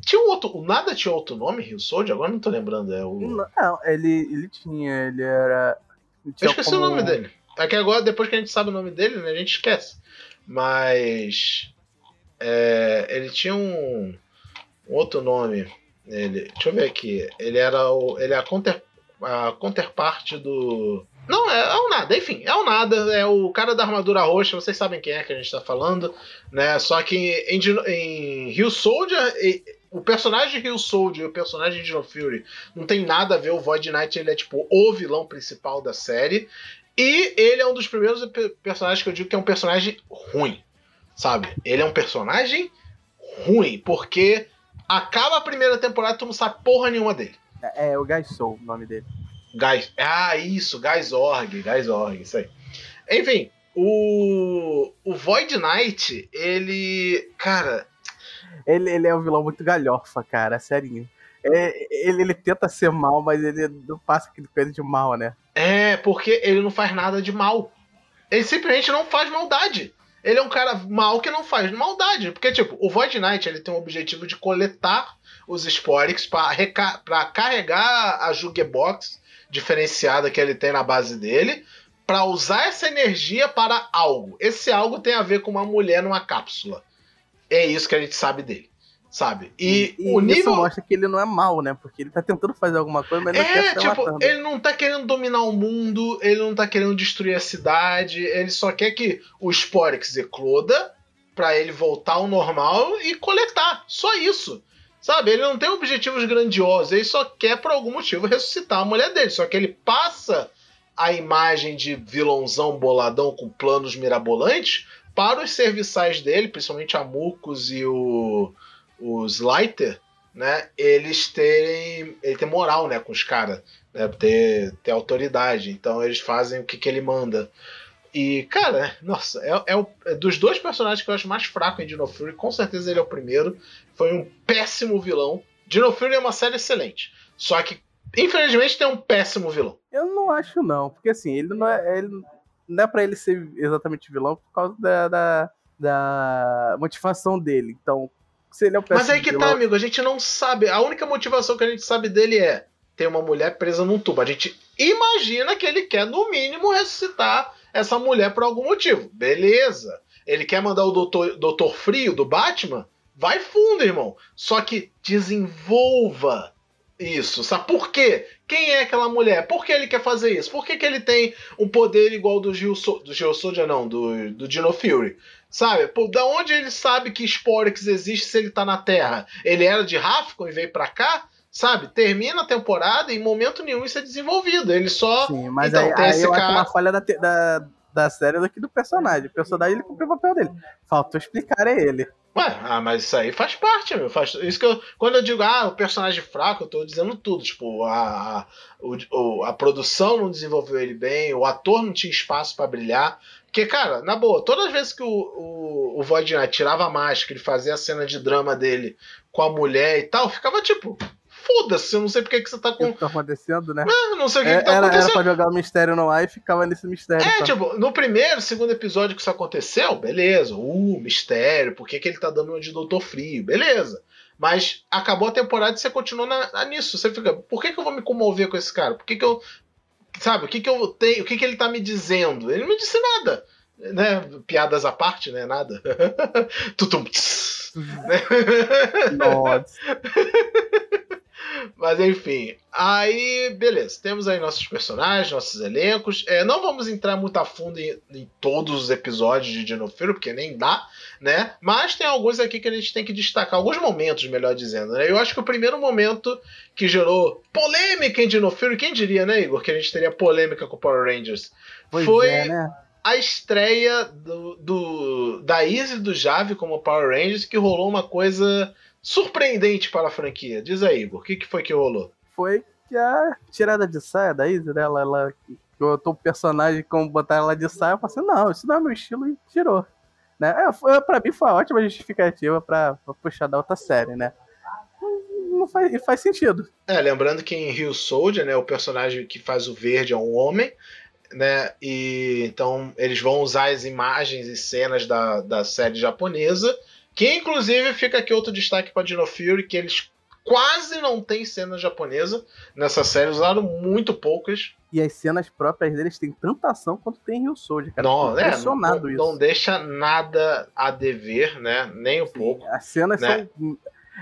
tinha um outro, o nada tinha outro nome, Rio Soldier? Agora não tô lembrando, é o Não, ele ele tinha, ele era ele Eu esqueci como... o nome dele. É que agora depois que a gente sabe o nome dele, né, a gente esquece. Mas é, ele tinha um, um outro nome. Ele, deixa eu ver aqui. Ele era o. Ele é a, counter, a counterparte do. Não, é, é o nada, enfim, é o nada, é o cara da armadura roxa, vocês sabem quem é que a gente tá falando, né? Só que em, em Rio Soldier, o personagem Rio Soldier e o personagem Dino Fury não tem nada a ver, o Void Knight ele é tipo o vilão principal da série, e ele é um dos primeiros personagens que eu digo que é um personagem ruim, sabe? Ele é um personagem ruim, porque acaba a primeira temporada e tu não sabe porra nenhuma dele. É, é o Guy Soul, o nome dele. Guy, ah, isso, Guysorg, Guysorg, isso aí. Enfim, o, o Void Knight, ele. Cara. Ele, ele é um vilão muito galhofa, cara, serinho. É, ele, ele tenta ser mal, mas ele não passa aquele coisa de mal, né? É, porque ele não faz nada de mal. Ele simplesmente não faz maldade. Ele é um cara mal que não faz maldade. Porque, tipo, o Void Knight ele tem o objetivo de coletar os Sporix para carregar a Jugebox diferenciada que ele tem na base dele para usar essa energia para algo. Esse algo tem a ver com uma mulher numa cápsula. É isso que a gente sabe dele. Sabe? E, e, o nível. Isso mostra que ele não é mal, né? Porque ele tá tentando fazer alguma coisa, mas não é, quer tipo, matando. ele não tá querendo dominar o mundo, ele não tá querendo destruir a cidade, ele só quer que o Sporix ecloda para ele voltar ao normal e coletar. Só isso. Sabe? Ele não tem objetivos grandiosos, ele só quer, por algum motivo, ressuscitar a mulher dele. Só que ele passa a imagem de vilãozão boladão com planos mirabolantes para os serviçais dele, principalmente a Mucos e o, os Lighter, né? Eles terem. Ele tem moral, né, com os caras. Né, ter, ter autoridade. Então eles fazem o que, que ele manda. E, cara, nossa, é, é, o, é, dos dois personagens que eu acho mais fraco em Dino Fury, com certeza ele é o primeiro. Foi um péssimo vilão. Dino Fury é uma série excelente. Só que, infelizmente, tem um péssimo vilão. Eu não acho, não. Porque assim, ele não é. Ele, não é pra ele ser exatamente vilão por causa da, da, da motivação dele. Então, se ele é o Mas aí que tá, tá, amigo, a gente não sabe. A única motivação que a gente sabe dele é ter uma mulher presa num tubo. A gente imagina que ele quer, no mínimo, ressuscitar essa mulher por algum motivo. Beleza. Ele quer mandar o Doutor, Doutor Frio do Batman? Vai fundo, irmão. Só que desenvolva isso. Sabe por quê? Quem é aquela mulher? Por que ele quer fazer isso? Por que, que ele tem um poder igual do Gil so do Gil Soldier, não, do, do Dino Fury? Sabe? Por, da onde ele sabe que Sporix existe se ele tá na Terra? Ele era de Rafcon e veio pra cá? Sabe? Termina a temporada e em momento nenhum isso é desenvolvido. Ele só. Sim, mas então, aí, aí eu cara... acho uma falha da, da, da série daqui do personagem. O personagem ele cumpriu o papel dele. Faltou explicar é ele. Ué, ah, mas isso aí faz parte, meu. Faz, isso que eu, quando eu digo, ah, o personagem fraco, eu tô dizendo tudo. Tipo, a, a, o, a produção não desenvolveu ele bem, o ator não tinha espaço para brilhar. Porque, cara, na boa, todas as vezes que o, o, o Void tirava a máscara e fazia a cena de drama dele com a mulher e tal, ficava tipo, foda-se, eu não sei porque que você tá com. O que tá acontecendo, né? É, não sei o que, é, que tá era, acontecendo. Era pra jogar o mistério no ar e ficava nesse mistério. É, tipo, no primeiro, segundo episódio que isso aconteceu, beleza. Uh, mistério, por que, que ele tá dando uma de Doutor Frio? Beleza. Mas acabou a temporada e você continua na, na, nisso. Você fica, por que, que eu vou me comover com esse cara? Por que, que eu. Sabe, o que, que eu tenho. O que, que ele tá me dizendo? Ele não me disse nada. Né? Piadas à parte, né? Nada. Tutum. né? Nossa. Mas enfim, aí beleza, temos aí nossos personagens, nossos elencos. É, não vamos entrar muito a fundo em, em todos os episódios de Dino Fury, porque nem dá, né? Mas tem alguns aqui que a gente tem que destacar, alguns momentos, melhor dizendo, né? Eu acho que o primeiro momento que gerou polêmica em Dino Fury, quem diria, né, Igor, que a gente teria polêmica com Power Rangers? Pois foi é, né? a estreia do, do, da Izzy do Jave como Power Rangers, que rolou uma coisa surpreendente para a franquia. Diz aí, Igor, o que, que foi que rolou? Foi que a tirada de saia da Izzy, né, ela, ela botou o personagem como botar ela de saia, eu falei assim, não, isso não é meu estilo e tirou. Né? É, foi, pra mim foi uma ótima justificativa pra, pra puxar da outra série, né? não faz, e faz sentido. É, lembrando que em Rio Soldier, né, o personagem que faz o verde é um homem, né? E então eles vão usar as imagens e cenas da, da série japonesa, que inclusive fica aqui outro destaque para Dino Fury, que eles quase não tem cena japonesa nessa série, usaram muito poucas. E as cenas próprias deles têm tanta ação quanto tem Rio Soldier, cara. Não, é, não, isso. não deixa nada a dever, né? Nem um pouco. As cenas né? são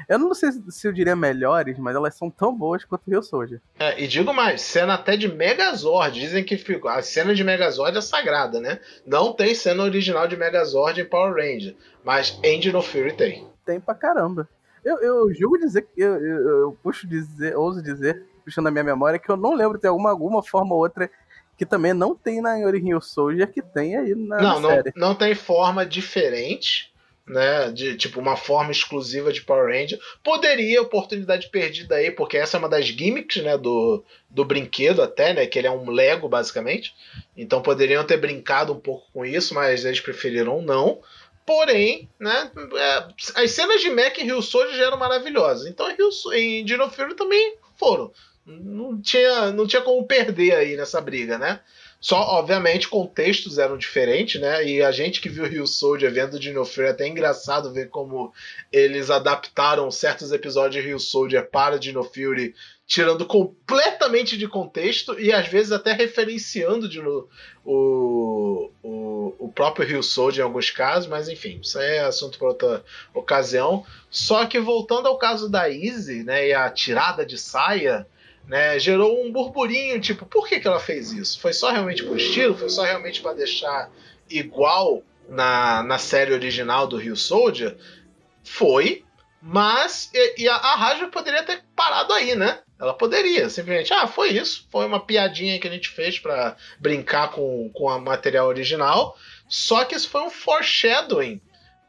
eu não sei se eu diria melhores, mas elas são tão boas quanto Rio Soldier. É, e digo mais, cena até de Megazord. Dizem que a cena de Megazord é sagrada, né? Não tem cena original de Megazord em Power Ranger, mas Engine of Fury tem. Tem pra caramba. Eu, eu julgo dizer, eu, eu, eu puxo dizer, ouso dizer, puxando a minha memória, que eu não lembro de alguma, alguma forma ou outra que também não tem na Rio Soldier que tem aí na, não, na série. Não, não tem forma diferente né, de tipo uma forma exclusiva de Power Ranger. Poderia, oportunidade perdida aí, porque essa é uma das gimmicks, né, do, do brinquedo até, né, que ele é um Lego basicamente. Então poderiam ter brincado um pouco com isso, mas eles preferiram não. Porém, né, é, as cenas de Mac em Rio Soldier já eram maravilhosas. Então em, Rio, em Dino Fury também foram. Não tinha, não tinha como perder aí nessa briga, né? Só, obviamente, contextos eram diferentes, né? E a gente que viu Rio Soldier vendo Dino Fury é até engraçado ver como eles adaptaram certos episódios de Rio Soldier para Dino Fury, tirando completamente de contexto e às vezes até referenciando de no, o, o, o próprio Rio Soldier em alguns casos, mas enfim, isso é assunto para outra ocasião. Só que voltando ao caso da Easy, né, e a tirada de saia, né, gerou um burburinho, tipo, por que, que ela fez isso? Foi só realmente por estilo? Foi só realmente para deixar igual na, na série original do Rio Soldier? Foi, mas e, e a, a Raja poderia ter parado aí, né? Ela poderia, simplesmente, ah, foi isso, foi uma piadinha que a gente fez para brincar com, com a material original. Só que isso foi um foreshadowing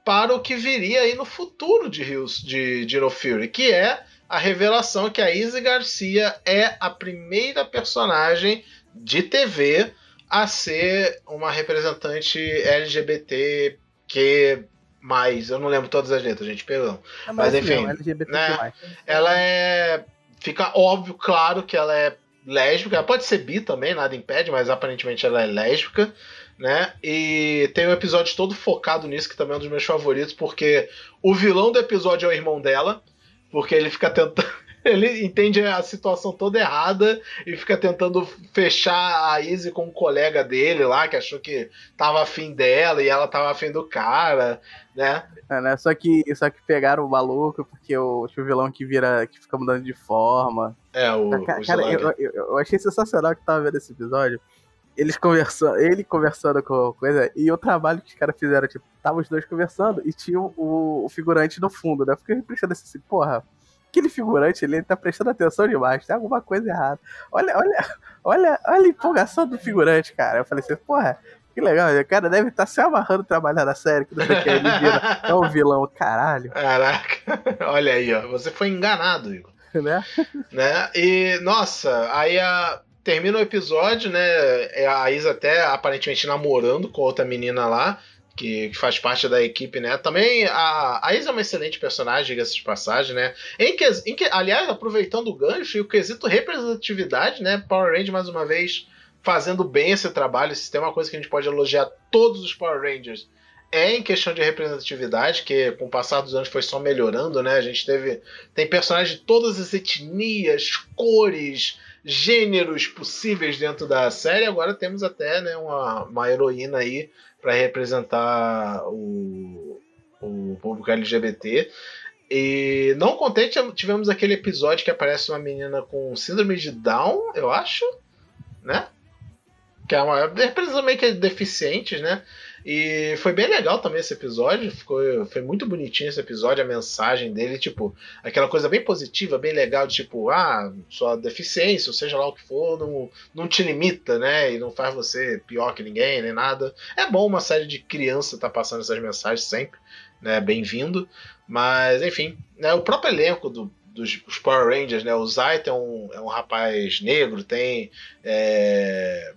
para o que viria aí no futuro de Rios de, de No Fury, que é a revelação que a Izzy Garcia é a primeira personagem de TV a ser uma representante LGBT que mais, eu não lembro todas as letras, gente, perdão. É Mas enfim, não, né, ela é fica óbvio, claro que ela é lésbica, ela pode ser bi também, nada impede, mas aparentemente ela é lésbica, né? E tem um episódio todo focado nisso que também é um dos meus favoritos, porque o vilão do episódio é o irmão dela, porque ele fica tentando. Ele entende a situação toda errada e fica tentando fechar a Izzy com um colega dele lá, que achou que tava afim dela e ela tava afim do cara, né? É, né? Só que, só que pegaram o maluco, porque o, o vilão que vira, que fica mudando de forma. É, o. Cara, o cara eu, eu, eu, achei sensacional que tava vendo esse episódio eles conversando, ele conversando com coisa, e o trabalho que os caras fizeram, tipo, tava os dois conversando e tinha o, o figurante no fundo, né? Eu fiquei prestando assim, porra, aquele figurante ele tá prestando atenção demais, tem alguma coisa errada. Olha, olha, olha, olha a empolgação do figurante, cara. Eu falei assim, porra, que legal, o cara deve estar tá se amarrando trabalhar na série, que não sei o que, ele vira, é o vilão, caralho. Caraca, olha aí, ó, você foi enganado, Igor. Né? né? E, nossa, aí a, termina o episódio, né? É a Isa até aparentemente namorando com outra menina lá, que, que faz parte da equipe, né? Também a, a Isa é uma excelente personagem, diga-se de passagem, né? Em que, em que, aliás, aproveitando o gancho e o quesito representatividade, né? Power Rangers, mais uma vez, fazendo bem esse trabalho. Se tem uma coisa que a gente pode elogiar todos os Power Rangers é em questão de representatividade, que com o passar dos anos foi só melhorando, né? A gente teve. Tem personagens de todas as etnias, cores, gêneros possíveis dentro da série. Agora temos até né, uma, uma heroína aí para representar o, o público LGBT. E não contente, tivemos aquele episódio que aparece uma menina com síndrome de Down, eu acho, né? Que é uma representa meio que deficientes, né? E foi bem legal também esse episódio. Ficou, foi muito bonitinho esse episódio, a mensagem dele, tipo, aquela coisa bem positiva, bem legal, de tipo, ah, sua deficiência, ou seja lá o que for, não, não te limita, né? E não faz você pior que ninguém, nem nada. É bom uma série de criança tá passando essas mensagens sempre, né? Bem-vindo. Mas, enfim, né, o próprio elenco do, dos Power Rangers, né? O Zayt é um, é um rapaz negro, tem. É,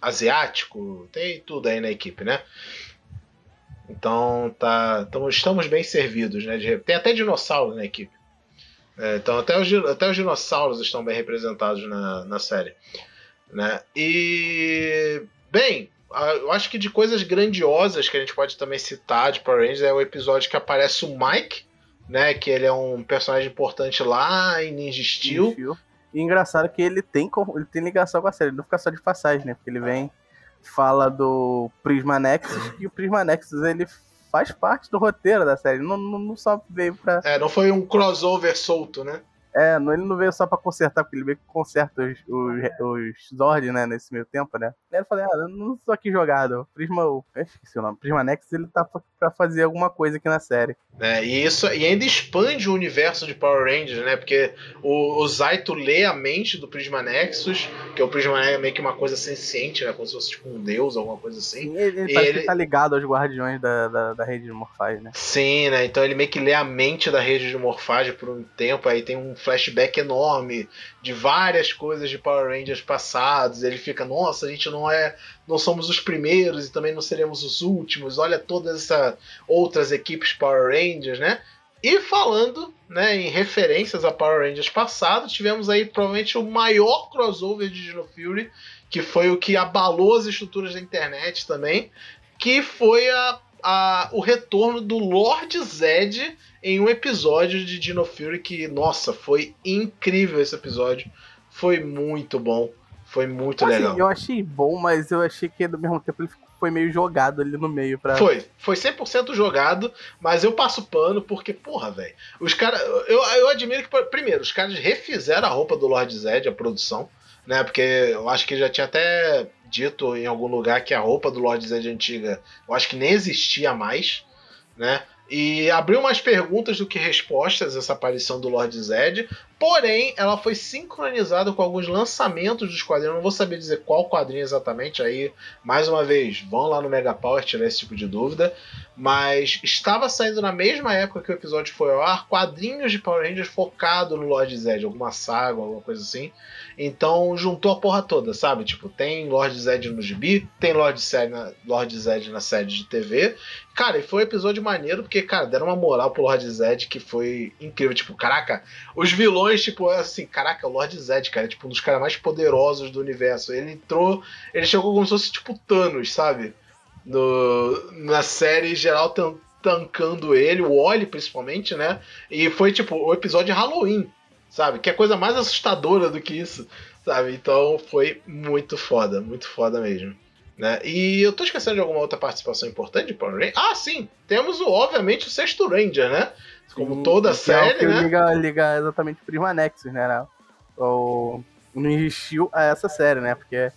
asiático, tem tudo aí na equipe, né? Então tá, tamo, estamos bem servidos, né? Tem até dinossauro na equipe. É, então até os, até os dinossauros estão bem representados na, na série. Né? E. Bem, eu acho que de coisas grandiosas que a gente pode também citar de Power Rangers é o episódio que aparece o Mike, né? Que ele é um personagem importante lá em Ninja Steel. E engraçado que ele tem, ele tem ligação com a série, ele não fica só de passagem, né? Porque ele vem, fala do Prisma Nexus, e o Prisma Nexus ele faz parte do roteiro da série, não, não, não só veio pra. É, não foi um crossover solto, né? É, ele não veio só pra consertar, porque ele veio que conserta os, os, os Zord, né, nesse meio tempo, né? Aí eu falei, ah, eu não sou aqui jogado. Prisma, eu esqueci o nome, Prisma Nex, ele tá pra fazer alguma coisa aqui na série. É, e isso e ainda expande o universo de Power Rangers, né? Porque o, o Zaito lê a mente do Prisma Nexus, que o Prisma Nexus é meio que uma coisa senciente, né? Como se fosse tipo um deus, alguma coisa assim. Ele, ele, ele... tá ligado aos guardiões da, da, da, rede de morfagem, né? Sim, né? Então ele meio que lê a mente da rede de morfagem por um tempo, aí tem um flashback enorme de várias coisas de Power Rangers passados. Ele fica, nossa, a gente não é, não somos os primeiros e também não seremos os últimos. Olha todas essas outras equipes Power Rangers, né? E falando, né, em referências a Power Rangers passado, tivemos aí provavelmente o maior crossover de Dino Fury, que foi o que abalou as estruturas da internet também, que foi a, a, o retorno do Lord Zed em um episódio de Dino Fury que, nossa, foi incrível esse episódio. Foi muito bom. Foi muito assim, legal. Eu achei bom, mas eu achei que ao mesmo tempo ele foi meio jogado ali no meio pra. Foi, foi 100% jogado, mas eu passo pano porque, porra, velho. Os caras. Eu, eu admiro que, primeiro, os caras refizeram a roupa do Lord Zed, a produção, né? Porque eu acho que já tinha até dito em algum lugar que a roupa do Lord Zed antiga, eu acho que nem existia mais, né? E abriu mais perguntas do que respostas essa aparição do Lord Zed. Porém, ela foi sincronizada com alguns lançamentos dos quadrinhos. Não vou saber dizer qual quadrinho exatamente. Aí, mais uma vez, vão lá no Mega Power tirar esse tipo de dúvida. Mas estava saindo na mesma época que o episódio foi ao ar quadrinhos de Power Rangers focado no Lord Zed, alguma saga, alguma coisa assim. Então juntou a porra toda, sabe? Tipo, tem Lord Zed no gibi, tem Lord Zed na, Lord Zed na série de TV. Cara, e foi um episódio maneiro, porque, cara, deram uma moral pro Lord Zed que foi incrível. Tipo, caraca, os vilões, tipo, assim, caraca, o Lord Zed, cara, é tipo um dos caras mais poderosos do universo. Ele entrou, ele chegou como se fosse tipo Thanos, sabe? No, na série geral tancando ele, o Oli principalmente, né? E foi tipo o episódio Halloween sabe? Que é coisa mais assustadora do que isso, sabe? Então foi muito foda, muito foda mesmo. Né? E eu tô esquecendo de alguma outra participação importante de Power Rangers. Ah, sim! Temos, o, obviamente, o sexto Ranger, né? Como sim, toda a série, é né? Liga, liga exatamente o Prisma Nexus, né? O, não existiu a essa série, né? Porque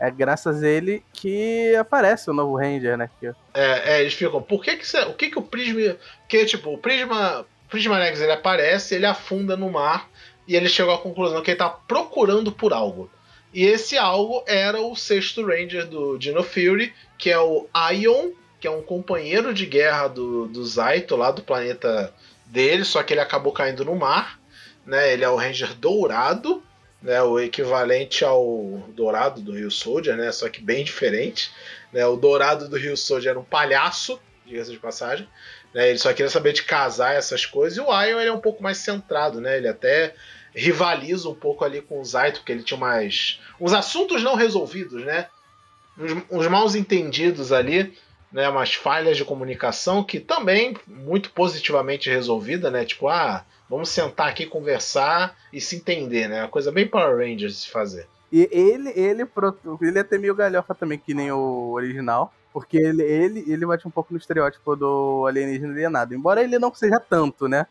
é graças a ele que aparece o novo Ranger, né? Que... É, é, eles ficam, por que que, o que que o Prisma... Porque, tipo, o Prisma Prismanex ele aparece, ele afunda no mar e ele chegou à conclusão que ele está procurando por algo. E esse algo era o sexto Ranger do Dino Fury, que é o Ion, que é um companheiro de guerra do, do Zaito, lá do planeta dele, só que ele acabou caindo no mar. Né? Ele é o Ranger dourado, né? o equivalente ao dourado do Rio Soldier, né? só que bem diferente. Né? O dourado do Rio Soldier era um palhaço, diga-se de passagem. Né? Ele só queria saber de casar essas coisas. E o Ion ele é um pouco mais centrado, né? Ele até rivaliza um pouco ali com o Zaito, porque ele tinha mais. uns assuntos não resolvidos, né? Uns, uns mal entendidos ali, né? Umas falhas de comunicação que também muito positivamente resolvida, né? Tipo, ah, vamos sentar aqui conversar e se entender, né? Uma coisa bem Power Rangers de se fazer. E ele, ele, ele é até meio galhofa também, que nem o original. Porque ele, ele, ele bate um pouco no estereótipo do alienígena alienado. Embora ele não seja tanto, né?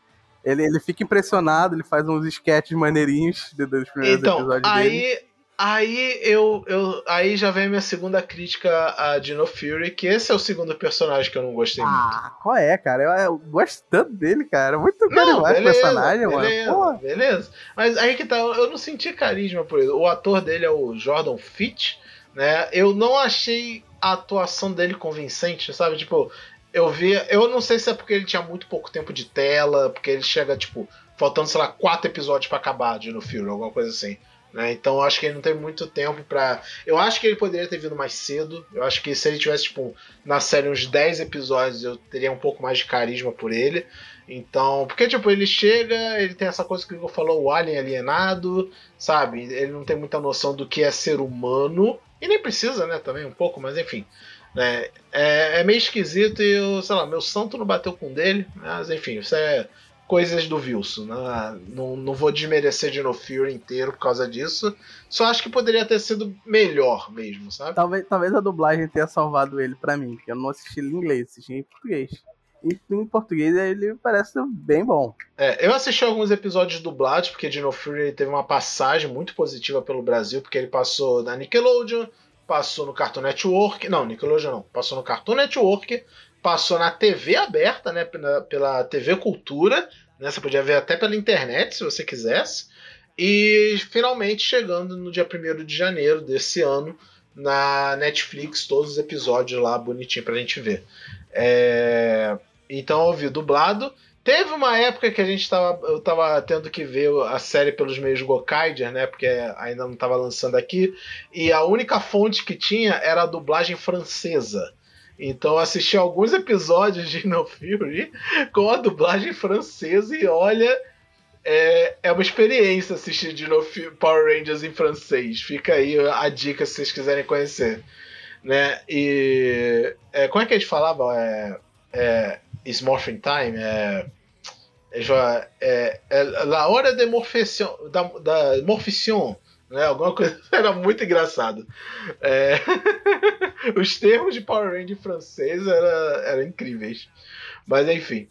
Ele, ele fica impressionado, ele faz uns sketches maneirinhos dos primeiros então, episódios aí, dele. Aí eu, eu. Aí já vem a minha segunda crítica a Dino Fury, que esse é o segundo personagem que eu não gostei ah, muito. Ah, qual é, cara? Eu, eu, gosto tanto dele, cara. Muito carismático o personagem, beleza, mano. Beleza. Mas aí que tá, eu não senti carisma por ele. O ator dele é o Jordan Fitch, né? Eu não achei a atuação dele convincente, sabe? Tipo, eu vi. Eu não sei se é porque ele tinha muito pouco tempo de tela, porque ele chega, tipo, faltando, sei lá, quatro episódios para acabar de no filme, alguma coisa assim. Né? Então acho que ele não tem muito tempo para. Eu acho que ele poderia ter vindo mais cedo. Eu acho que se ele tivesse, tipo, na série uns 10 episódios, eu teria um pouco mais de carisma por ele. Então, porque, tipo, ele chega, ele tem essa coisa que eu falou, o alien alienado, sabe? Ele não tem muita noção do que é ser humano. E nem precisa, né, também, um pouco, mas enfim. Né? É, é meio esquisito e, eu, sei lá, meu santo não bateu com dele. Mas enfim, isso é coisas do Wilson. Né? Não, não vou desmerecer de No Fury inteiro por causa disso. Só acho que poderia ter sido melhor mesmo, sabe? Talvez, talvez a dublagem tenha salvado ele para mim, porque eu não assisti em inglês, assisti em português. E em português ele parece bem bom. É, eu assisti alguns episódios dublados, porque de No Fury teve uma passagem muito positiva pelo Brasil, porque ele passou na Nickelodeon, passou no Cartoon Network. Não, Nickelodeon não. Passou no Cartoon Network, passou na TV aberta, né? Pela, pela TV Cultura. Né, você podia ver até pela internet, se você quisesse. E finalmente chegando no dia 1 de janeiro desse ano na Netflix, todos os episódios lá bonitinho pra gente ver. É... Então eu ouvi dublado. Teve uma época que a gente tava, eu tava tendo que ver a série pelos meios Gokaider, né? Porque ainda não tava lançando aqui. E a única fonte que tinha era a dublagem francesa. Então assisti alguns episódios de No Fury com a dublagem francesa e olha, é, é uma experiência assistir de No Fury, Power Rangers em francês. Fica aí a dica se vocês quiserem conhecer. Né? E é, como é que eles falavam? É, é, is Morphing Time, é, é, é, é La Hora de Morfition, da, da né? Alguma coisa, era muito engraçado. É, os termos de Power Ranger francês eram era incríveis. Mas enfim.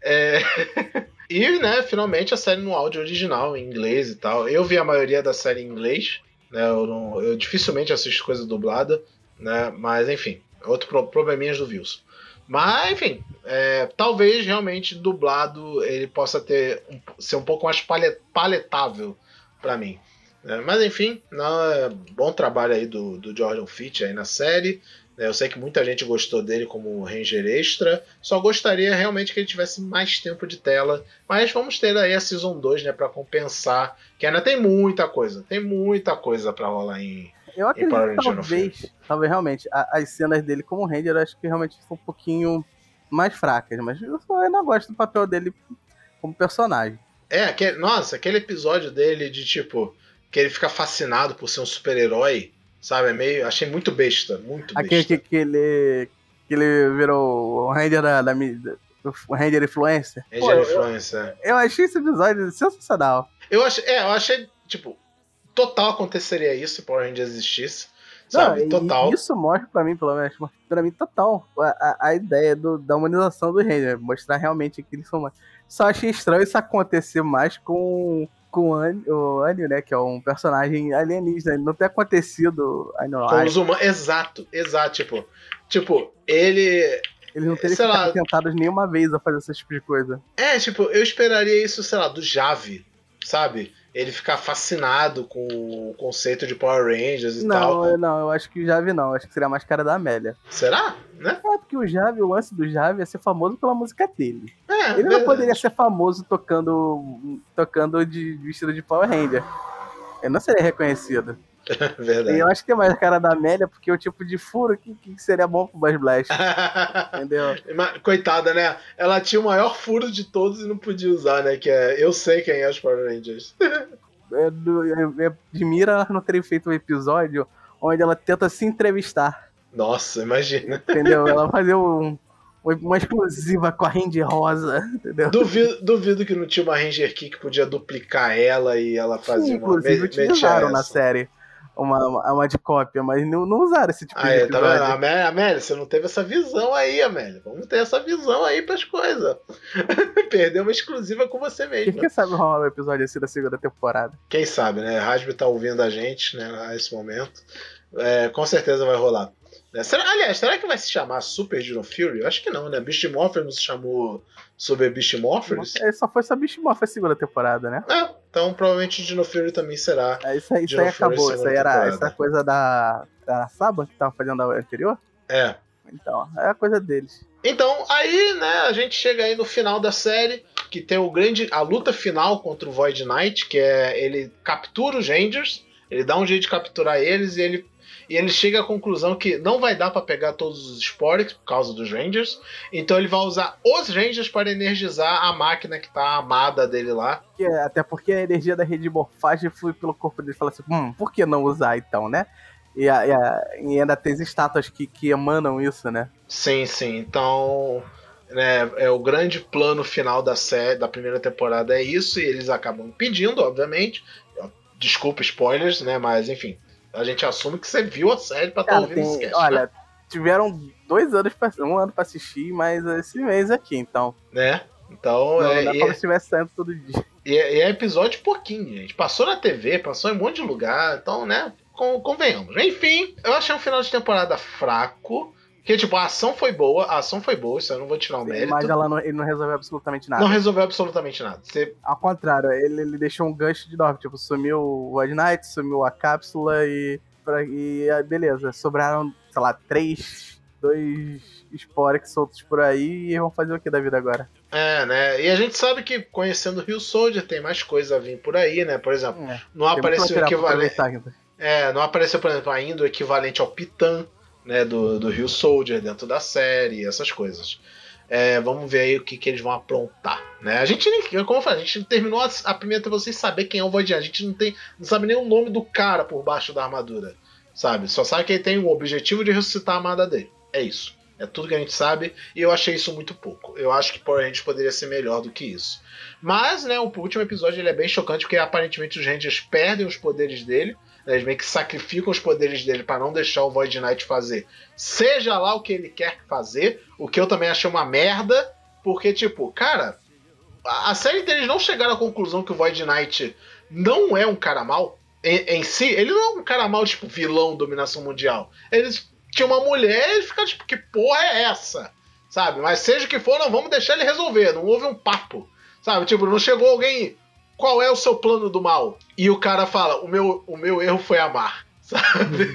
É, e, né, finalmente a série no áudio original, em inglês e tal. Eu vi a maioria da série em inglês, né? Eu, não, eu dificilmente assisto coisa dublada, né? Mas enfim, outro pro, probleminhas do Wilson. Mas, enfim, é, talvez realmente dublado ele possa ter ser um pouco mais paletável para mim. É, mas enfim, não, é bom trabalho aí do, do Jordan Fitch aí na série. É, eu sei que muita gente gostou dele como Ranger Extra. Só gostaria realmente que ele tivesse mais tempo de tela. Mas vamos ter aí a Season 2, né? Pra compensar. Que ainda tem muita coisa. Tem muita coisa para rolar em, eu acredito que talvez, talvez realmente, as cenas dele como Ranger, eu acho que realmente são um pouquinho mais fracas, mas eu ainda gosto do papel dele como personagem. É, aquele, nossa, aquele episódio dele de tipo, que ele fica fascinado por ser um super-herói, sabe? É meio. Achei muito besta, muito besta. Aquele que, que ele. que ele virou o Ranger da. da o Ranger Influencer. Ranger Pô, Influencer. Eu, é. eu achei esse episódio sensacional. Eu achei, é, eu achei, tipo, total aconteceria isso se Power Rangers existisse. Sabe? Não, total. Isso mostra pra mim, pelo menos, pra mim, total, a, a, a ideia do, da humanização do Ranger. Mostrar realmente que eles são Só achei estranho isso acontecer mais com, com o Anio, né? Que é um personagem alienígena. Ele não ter acontecido. Com os humanos. Exato, exato. Tipo, tipo ele. Eles não teriam ficado tentados nenhuma vez a fazer esse tipo de coisa. É, tipo, eu esperaria isso, sei lá, do Jave, sabe? Ele ficar fascinado com o conceito de Power Rangers e não, tal. Não, não, eu acho que o Jave não. Acho que seria mais cara da Amélia. Será? Né? É, porque o Jave, o lance do Jave é ser famoso pela música dele. É, ele não poderia ser famoso tocando tocando de vestido de Power Ranger. Ele não seria reconhecido. Verdade. E eu acho que é mais a cara da Amélia, porque é o tipo de furo que, que seria bom pro Buzz Blast. entendeu? Coitada, né? Ela tinha o maior furo de todos e não podia usar, né? Que é Eu sei quem é os Power Rangers. é, admira ela não ter feito um episódio onde ela tenta se entrevistar. Nossa, imagina. Entendeu? Ela fazer um, uma exclusiva com a Ranger Rosa, entendeu? Duvido, duvido que não tinha uma Ranger Key que podia duplicar ela e ela fazia Sim, uma inclusive, utilizaram na série uma, uma de cópia, mas não, não usaram esse tipo aí, de tá vendo? Amélia, Amélia, você não teve essa visão aí, Amélia. Vamos ter essa visão aí pras coisas. Perdeu uma exclusiva com você mesmo. Quem sabe rolar um episódio assim da segunda temporada? Quem sabe, né? Rasby tá ouvindo a gente, né, nesse momento. É, com certeza vai rolar. É, será, aliás, será que vai se chamar Super Dino Fury? Eu acho que não, né? Beast Morpher não se chamou Super Beast Morphers? É, só foi essa Beast Morpher segunda temporada, né? É, então provavelmente Dino Fury também será. É, isso aí, isso aí acabou. Isso aí era essa coisa da, da Saba que tava fazendo a anterior? É. Então, é a coisa deles. Então, aí, né, a gente chega aí no final da série, que tem o grande. a luta final contra o Void Knight, que é ele captura os Rangers, ele dá um jeito de capturar eles e ele e ele chega à conclusão que não vai dar para pegar todos os Sporix por causa dos Rangers, então ele vai usar os Rangers para energizar a máquina que tá amada dele lá. É, até porque a energia da rede de morfagem flui pelo corpo dele e fala assim: hum, por que não usar então, né? E, a, e, a, e ainda tem estátuas que, que emanam isso, né? Sim, sim. Então, né, é o grande plano final da série, da primeira temporada é isso, e eles acabam pedindo, obviamente. Desculpa spoilers, né? Mas enfim, a gente assume que você viu a série pra estar tá ouvindo esse cast, Olha, né? tiveram dois anos, pra, um ano pra assistir, mas esse mês aqui, então. Né? Então, não, é, não é como se estivesse saindo todo dia. E é, e é, episódio pouquinho, gente. Passou na TV, passou em um monte de lugar, então, né? convenhamos. Enfim, eu achei um final de temporada fraco. Que, tipo, a ação foi boa, a ação foi boa, isso eu não vou tirar o mérito. Mas ela não, ele não resolveu absolutamente nada. Não resolveu absolutamente nada. Você... Ao contrário, ele, ele deixou um gancho de novo, tipo, sumiu o White Knight, sumiu a cápsula e. E beleza, sobraram, sei lá, três, dois Sporex soltos por aí e vão fazer o que da vida agora? É, né? E a gente sabe que conhecendo o Rio Soldier tem mais coisa a vir por aí, né? Por exemplo, é, não apareceu o equivalente. É, não apareceu, por exemplo, ainda o equivalente ao Pitan, né, do, do Rio Soldier dentro da série, essas coisas. É, vamos ver aí o que, que eles vão aprontar. Né? A gente nem, como eu falei, a gente terminou a, a primeira temporada sem saber quem é o Void A gente não tem, não sabe nem o nome do cara por baixo da armadura, sabe? Só sabe que ele tem o objetivo de ressuscitar a amada dele. É isso. É tudo que a gente sabe e eu achei isso muito pouco. Eu acho que Power Rangers poderia ser melhor do que isso. Mas, né, o último episódio ele é bem chocante porque aparentemente os Rangers perdem os poderes dele eles meio que sacrificam os poderes dele para não deixar o Void Knight fazer. Seja lá o que ele quer fazer, o que eu também achei uma merda, porque, tipo, cara, a série deles não chegaram à conclusão que o Void Knight não é um cara mal. Em, em si, ele não é um cara mal, tipo, vilão dominação mundial. Eles tinham uma mulher e ficaram, tipo, que porra é essa? Sabe? Mas seja o que for, não, vamos deixar ele resolver. Não houve um papo. Sabe? Tipo, não chegou alguém qual é o seu plano do mal? E o cara fala, o meu, o meu erro foi amar. Sabe?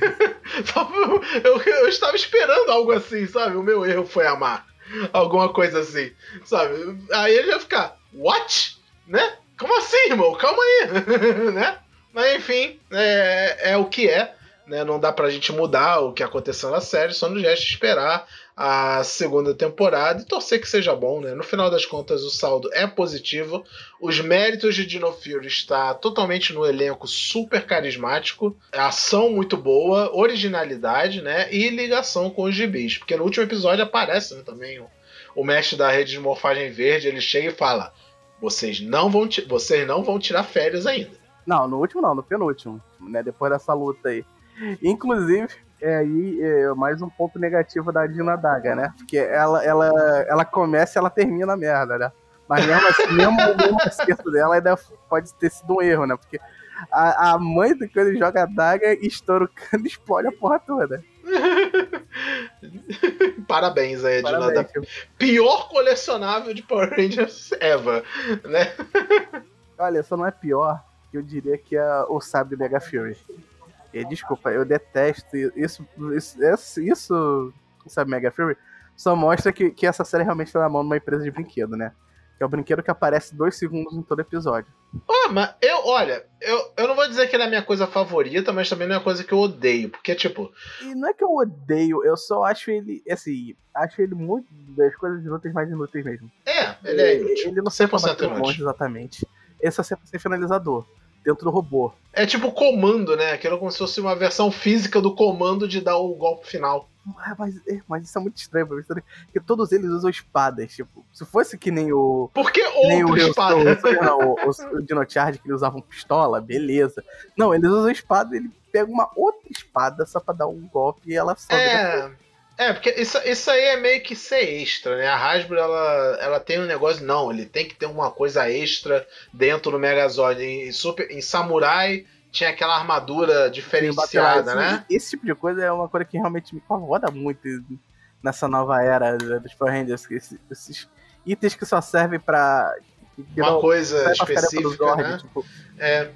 eu, eu estava esperando algo assim, sabe? O meu erro foi amar. Alguma coisa assim, sabe? Aí ele ia ficar, what? Né? Como assim, irmão? Calma aí, né? Mas enfim, é, é o que é. Né? Não dá pra gente mudar o que aconteceu na série, só nos resta esperar a segunda temporada e torcer que seja bom, né? No final das contas, o saldo é positivo. Os méritos de Dino Fury está totalmente no elenco super carismático, ação muito boa, originalidade, né? E ligação com os gibis. Porque no último episódio aparece né, também o, o mestre da rede de morfagem verde, ele chega e fala: vocês não vão, vocês não vão tirar férias ainda. Não, no último não, no penúltimo, né? Depois dessa luta aí. Inclusive, é aí é mais um ponto negativo da Dina Daga, né? Porque ela, ela, ela começa e ela termina a merda, né? Mas mesmo assim, mesmo o acerto dela ainda pode ter sido um erro, né? Porque a, a mãe do ele joga a daga, estoura o cano e explode a porra toda. Parabéns aí, Parabéns. Dina Pior colecionável de Power Rangers ever, né? Olha, só não é pior, eu diria que é o Sabre Mega Fury. E, desculpa, eu detesto isso. Isso, isso, sabe, Mega Fury, só mostra que, que essa série realmente tá na mão de uma empresa de brinquedo, né? Que é o brinquedo que aparece dois segundos em todo episódio. Ah, mas eu, olha, eu, eu não vou dizer que ele é a minha coisa favorita, mas também não é uma coisa que eu odeio. Porque, tipo. E não é que eu odeio, eu só acho ele, assim, acho ele muito das coisas inúteis mais inúteis mesmo. É, ele é inútil. Ele não sempre muito longe, exatamente. Esse é sempre ser finalizador dentro do robô. É tipo comando, né? Aquilo como se fosse uma versão física do comando de dar o golpe final. É, mas, é, mas isso é muito estranho pra mim. Porque todos eles usam espadas. Tipo, se fosse que nem o. Por que outra espada? não, o, o, o Dino Charge que eles usavam pistola, beleza. Não, eles usam espada, ele pega uma outra espada só pra dar um golpe e ela sobe. É. É, porque isso, isso aí é meio que ser extra, né? A Hasbro, ela, ela tem um negócio, não, ele tem que ter uma coisa extra dentro do Megazord. Em, Super, em Samurai tinha aquela armadura diferenciada, né? Esse tipo de coisa é uma coisa que realmente me incomoda muito nessa nova era dos Power Rangers. Esses, esses itens que só servem pra... Uma coisa específica, Zord, né? Tipo, é...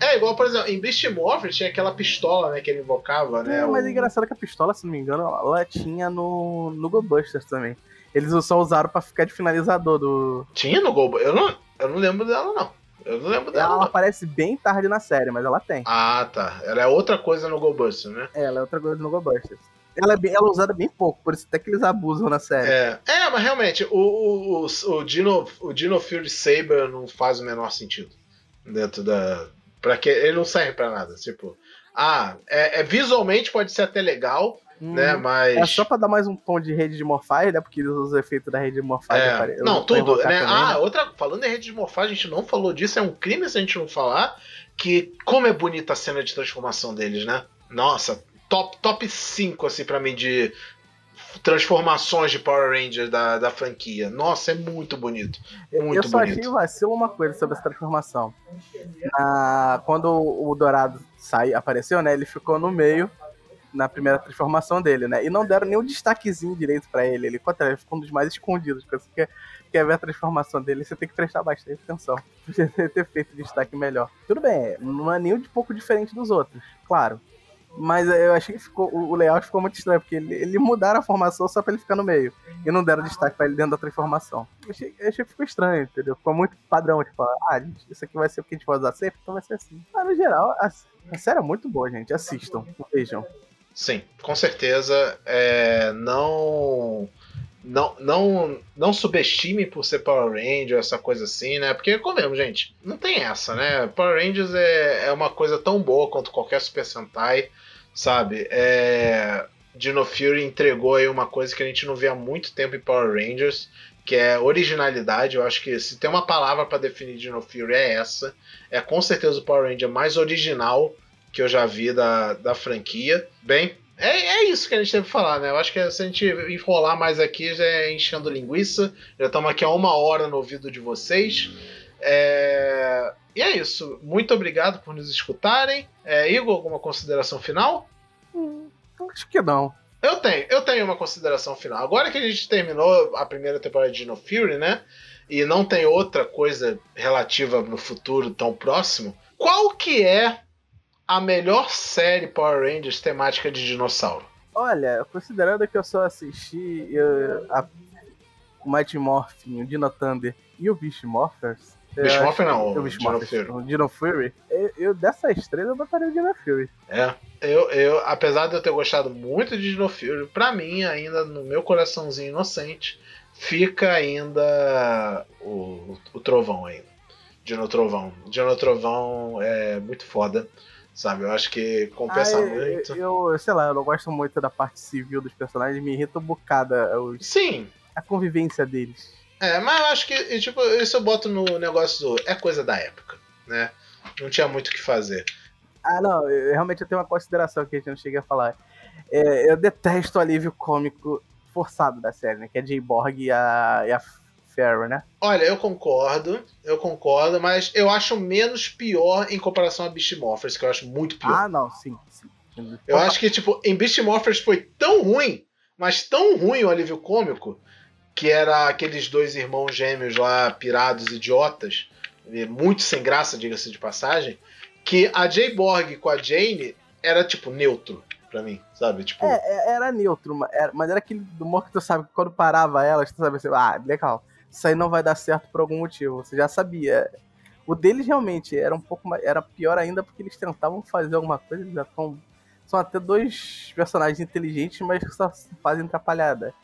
É, igual, por exemplo, em Beast Morpher tinha aquela pistola, né, que ele invocava, né? É, mas é o- engraçado que a pistola, se não me engano, ela tinha no, no Go Busters também. Eles só usaram pra ficar de finalizador do. Tinha no Go eu não, eu não lembro dela, não. Eu não lembro dela, Ela não. aparece bem tarde na série, mas ela tem. Ah, tá. Ela é outra coisa no Go Buster, né? É, ela é outra coisa no Go Busters. Ela é, bem, ela é usada bem pouco, por isso até que eles abusam na série. É, é mas realmente, o, o, o, o, Dino, o Dino Fury Saber não faz o menor sentido. Dentro da. Pra que, ele não serve pra nada. Tipo, ah, é, é- visualmente pode ser até legal, Hum, né? Mas. É só pra dar mais um tom de rede de morfagem, né? Porque eles usam os efeitos da rede de morfagem. É, não, tudo, né? também, ah, outra. Falando em rede de morfagem, a gente não falou disso, é um crime se a gente não falar. Que como é bonita a cena de transformação deles, né? Nossa, top, top 5, assim, pra mim, de transformações de Power Rangers da, da franquia. Nossa, é muito bonito. Eu- Muito eu só bonito. achei vacilo uma coisa sobre essa transformação. Na- quando o Dourado sai, apareceu, né? Ele ficou no meio na primeira transformação dele, né? E não deram nenhum destaquezinho direito pra ele. Ele, contra, ele ficou um dos mais escondidos. Quando você quer, quer ver a transformação dele, você tem que prestar bastante atenção. Podia ter- ter feito destaque melhor. Tudo bem, não é nem um pouco diferente dos outros, claro. Mas eu achei que ficou, o layout ficou muito estranho, porque ele, ele mudaram a formação só pra ele ficar no meio. E não deram destaque pra ele dentro da transformação. Eu achei, eu achei que ficou estranho, entendeu? Ficou muito padrão, tipo, ah, gente, isso aqui vai ser o que a gente vai usar sempre, então vai ser assim. Mas no geral, a, a série é muito boa, gente. Assistam, vejam. Sim, com certeza. é, não. Não, não, não subestime por ser Power Ranger, essa coisa assim, né? Porque, comemos, gente, não tem essa, né? Power Rangers é, é uma coisa tão boa quanto qualquer Super Sentai, sabe? É, Dino Fury entregou aí uma coisa que a gente não vê há muito tempo em Power Rangers, que é originalidade. Eu acho que se tem uma palavra para definir Dino Fury é essa. É com certeza o Power Ranger mais original que eu já vi da, da franquia. Bem, é, é isso que a gente teve que falar, né? Eu acho que se a gente enrolar mais aqui, já é enchendo linguiça. Já estamos aqui há uma hora no ouvido de vocês. É, E é isso. Muito obrigado por nos escutarem. É, Igor, alguma consideração final? Hum, acho que não. Eu tenho, eu tenho uma consideração final. Agora que a gente terminou a primeira temporada de No Fury, né? E não tem outra coisa relativa no futuro tão próximo. Qual que é a melhor série Power Rangers temática de dinossauro? Olha, considerando que eu só assisti eh, a, o Mighty Morphin, o Dino Thunder e o Beast Morphers. Morpher não, o Beast Dino Dino Fury. Eu, eu- dessas três eu botaria o Dino Fury. É, eu, eu, apesar de eu ter gostado muito de Dino Fury, pra mim, ainda no meu coraçãozinho inocente, fica ainda o, o Trovão ainda. Dino Trovão. Dino Trovão é muito foda, sabe? Eu acho que compensa Ah, muito. Eu, eu, sei lá, eu não gosto muito da parte civil dos personagens, me irrita um bocado os- Sim, a convivência deles. É, mas eu acho que, tipo, isso eu boto no negócio do. É coisa da época, né? Não tinha muito o que fazer. Ah, não, eu, realmente eu tenho uma consideração que a gente não chega a falar. É, eu detesto o alívio cômico forçado da série, né? Que é a J-Borg e a, e a Farrah, né? Olha, eu concordo, eu concordo, mas eu acho menos pior em comparação a Beast Morphers, que eu acho muito pior. Ah, não, sim, sim. Eu acho que, tipo, em Beast Morphers foi tão ruim, mas tão ruim o alívio cômico, que era aqueles dois irmãos gêmeos lá, pirados, idiotas, e muito sem graça, diga-se de passagem, que a Jay Borg com a Jane era, tipo, neutro pra mim, sabe? Tipo, É, é, era neutro, mas era aquele humor que tu sabe que quando parava elas, tu sabe assim, ah, legal, isso aí não vai dar certo por algum motivo, você já sabia. O deles realmente era um pouco mais, era pior ainda porque eles tentavam fazer alguma coisa, eles já tão, são até dois personagens inteligentes, mas que só fazem atrapalhada.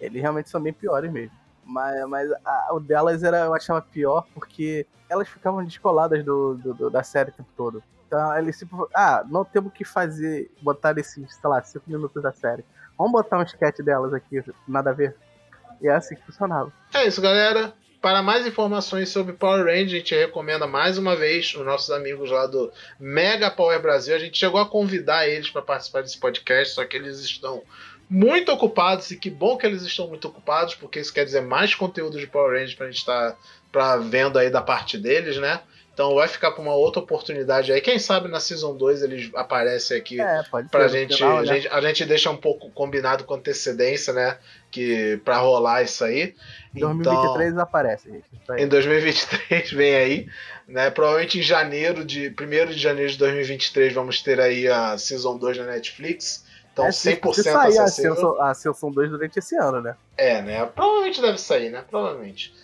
Eles realmente são bem piores mesmo. Mas, mas a- o delas era, eu achava pior porque elas ficavam descoladas do, do- do- da série o tempo todo. Então eles tipo, ah, não temos que fazer, botar esses, sei lá, 5 minutos da série. Vamos botar um sketch delas aqui, nada a ver. E é assim que funcionava. É isso, galera. Para mais informações sobre Power Rangers, a gente recomenda mais uma vez os nossos amigos lá do Mega Power Brasil. A gente chegou a convidar eles para participar desse podcast, só que eles estão muito ocupados e que bom que eles estão muito ocupados, porque isso quer dizer mais conteúdo de Power Rangers para a gente estar pra vendo aí da parte deles, né? Então vai ficar para uma outra oportunidade aí. Quem sabe na Season 2 eles aparecem aqui É, pra no gente, final, a né? gente. A gente deixa um pouco combinado com antecedência, né? Que para rolar isso aí. Em 2023 aparece, gente. Em 2023 vem aí, né? Provavelmente em janeiro de 1 de janeiro de 2023 vamos ter aí a Season 2 na Netflix. Então É, se- 100% se sair a acessível. Season, a Season 2 durante esse ano, né? É, né? Provavelmente deve sair, né? Provavelmente.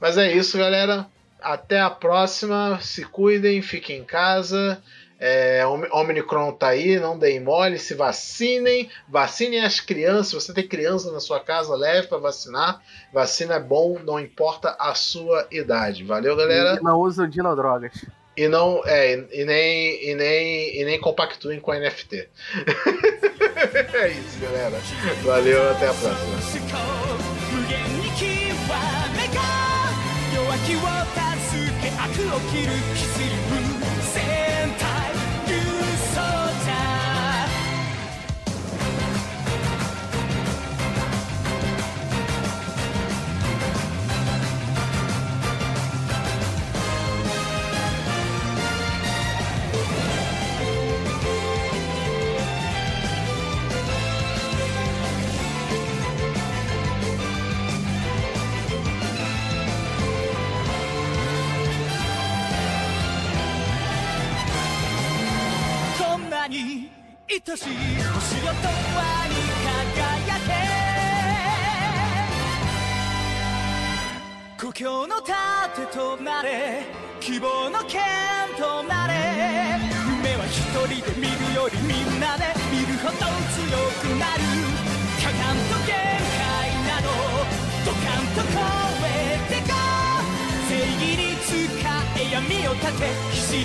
Mas é isso, galera. Até a próxima. Se cuidem, fiquem em casa. É, Om- Omicron tá aí, não deem mole, se vacinem, vacinem as crianças. Se você tem criança na sua casa, leve para vacinar. Vacina é bom, não importa a sua idade. Valeu, galera. E Não usam dinodrogas. E não, é, e nem, e nem, e nem compactuem com a NFT. é isso, galera. Valeu, até a próxima. こんなに愛しい星よとはに輝け。故郷の盾となれ希望の剣となれ。夢は一人で見るよりみんなで見るほど強くなる。かかんと限界などドカンと超えてか。正義に使え闇を立て。走る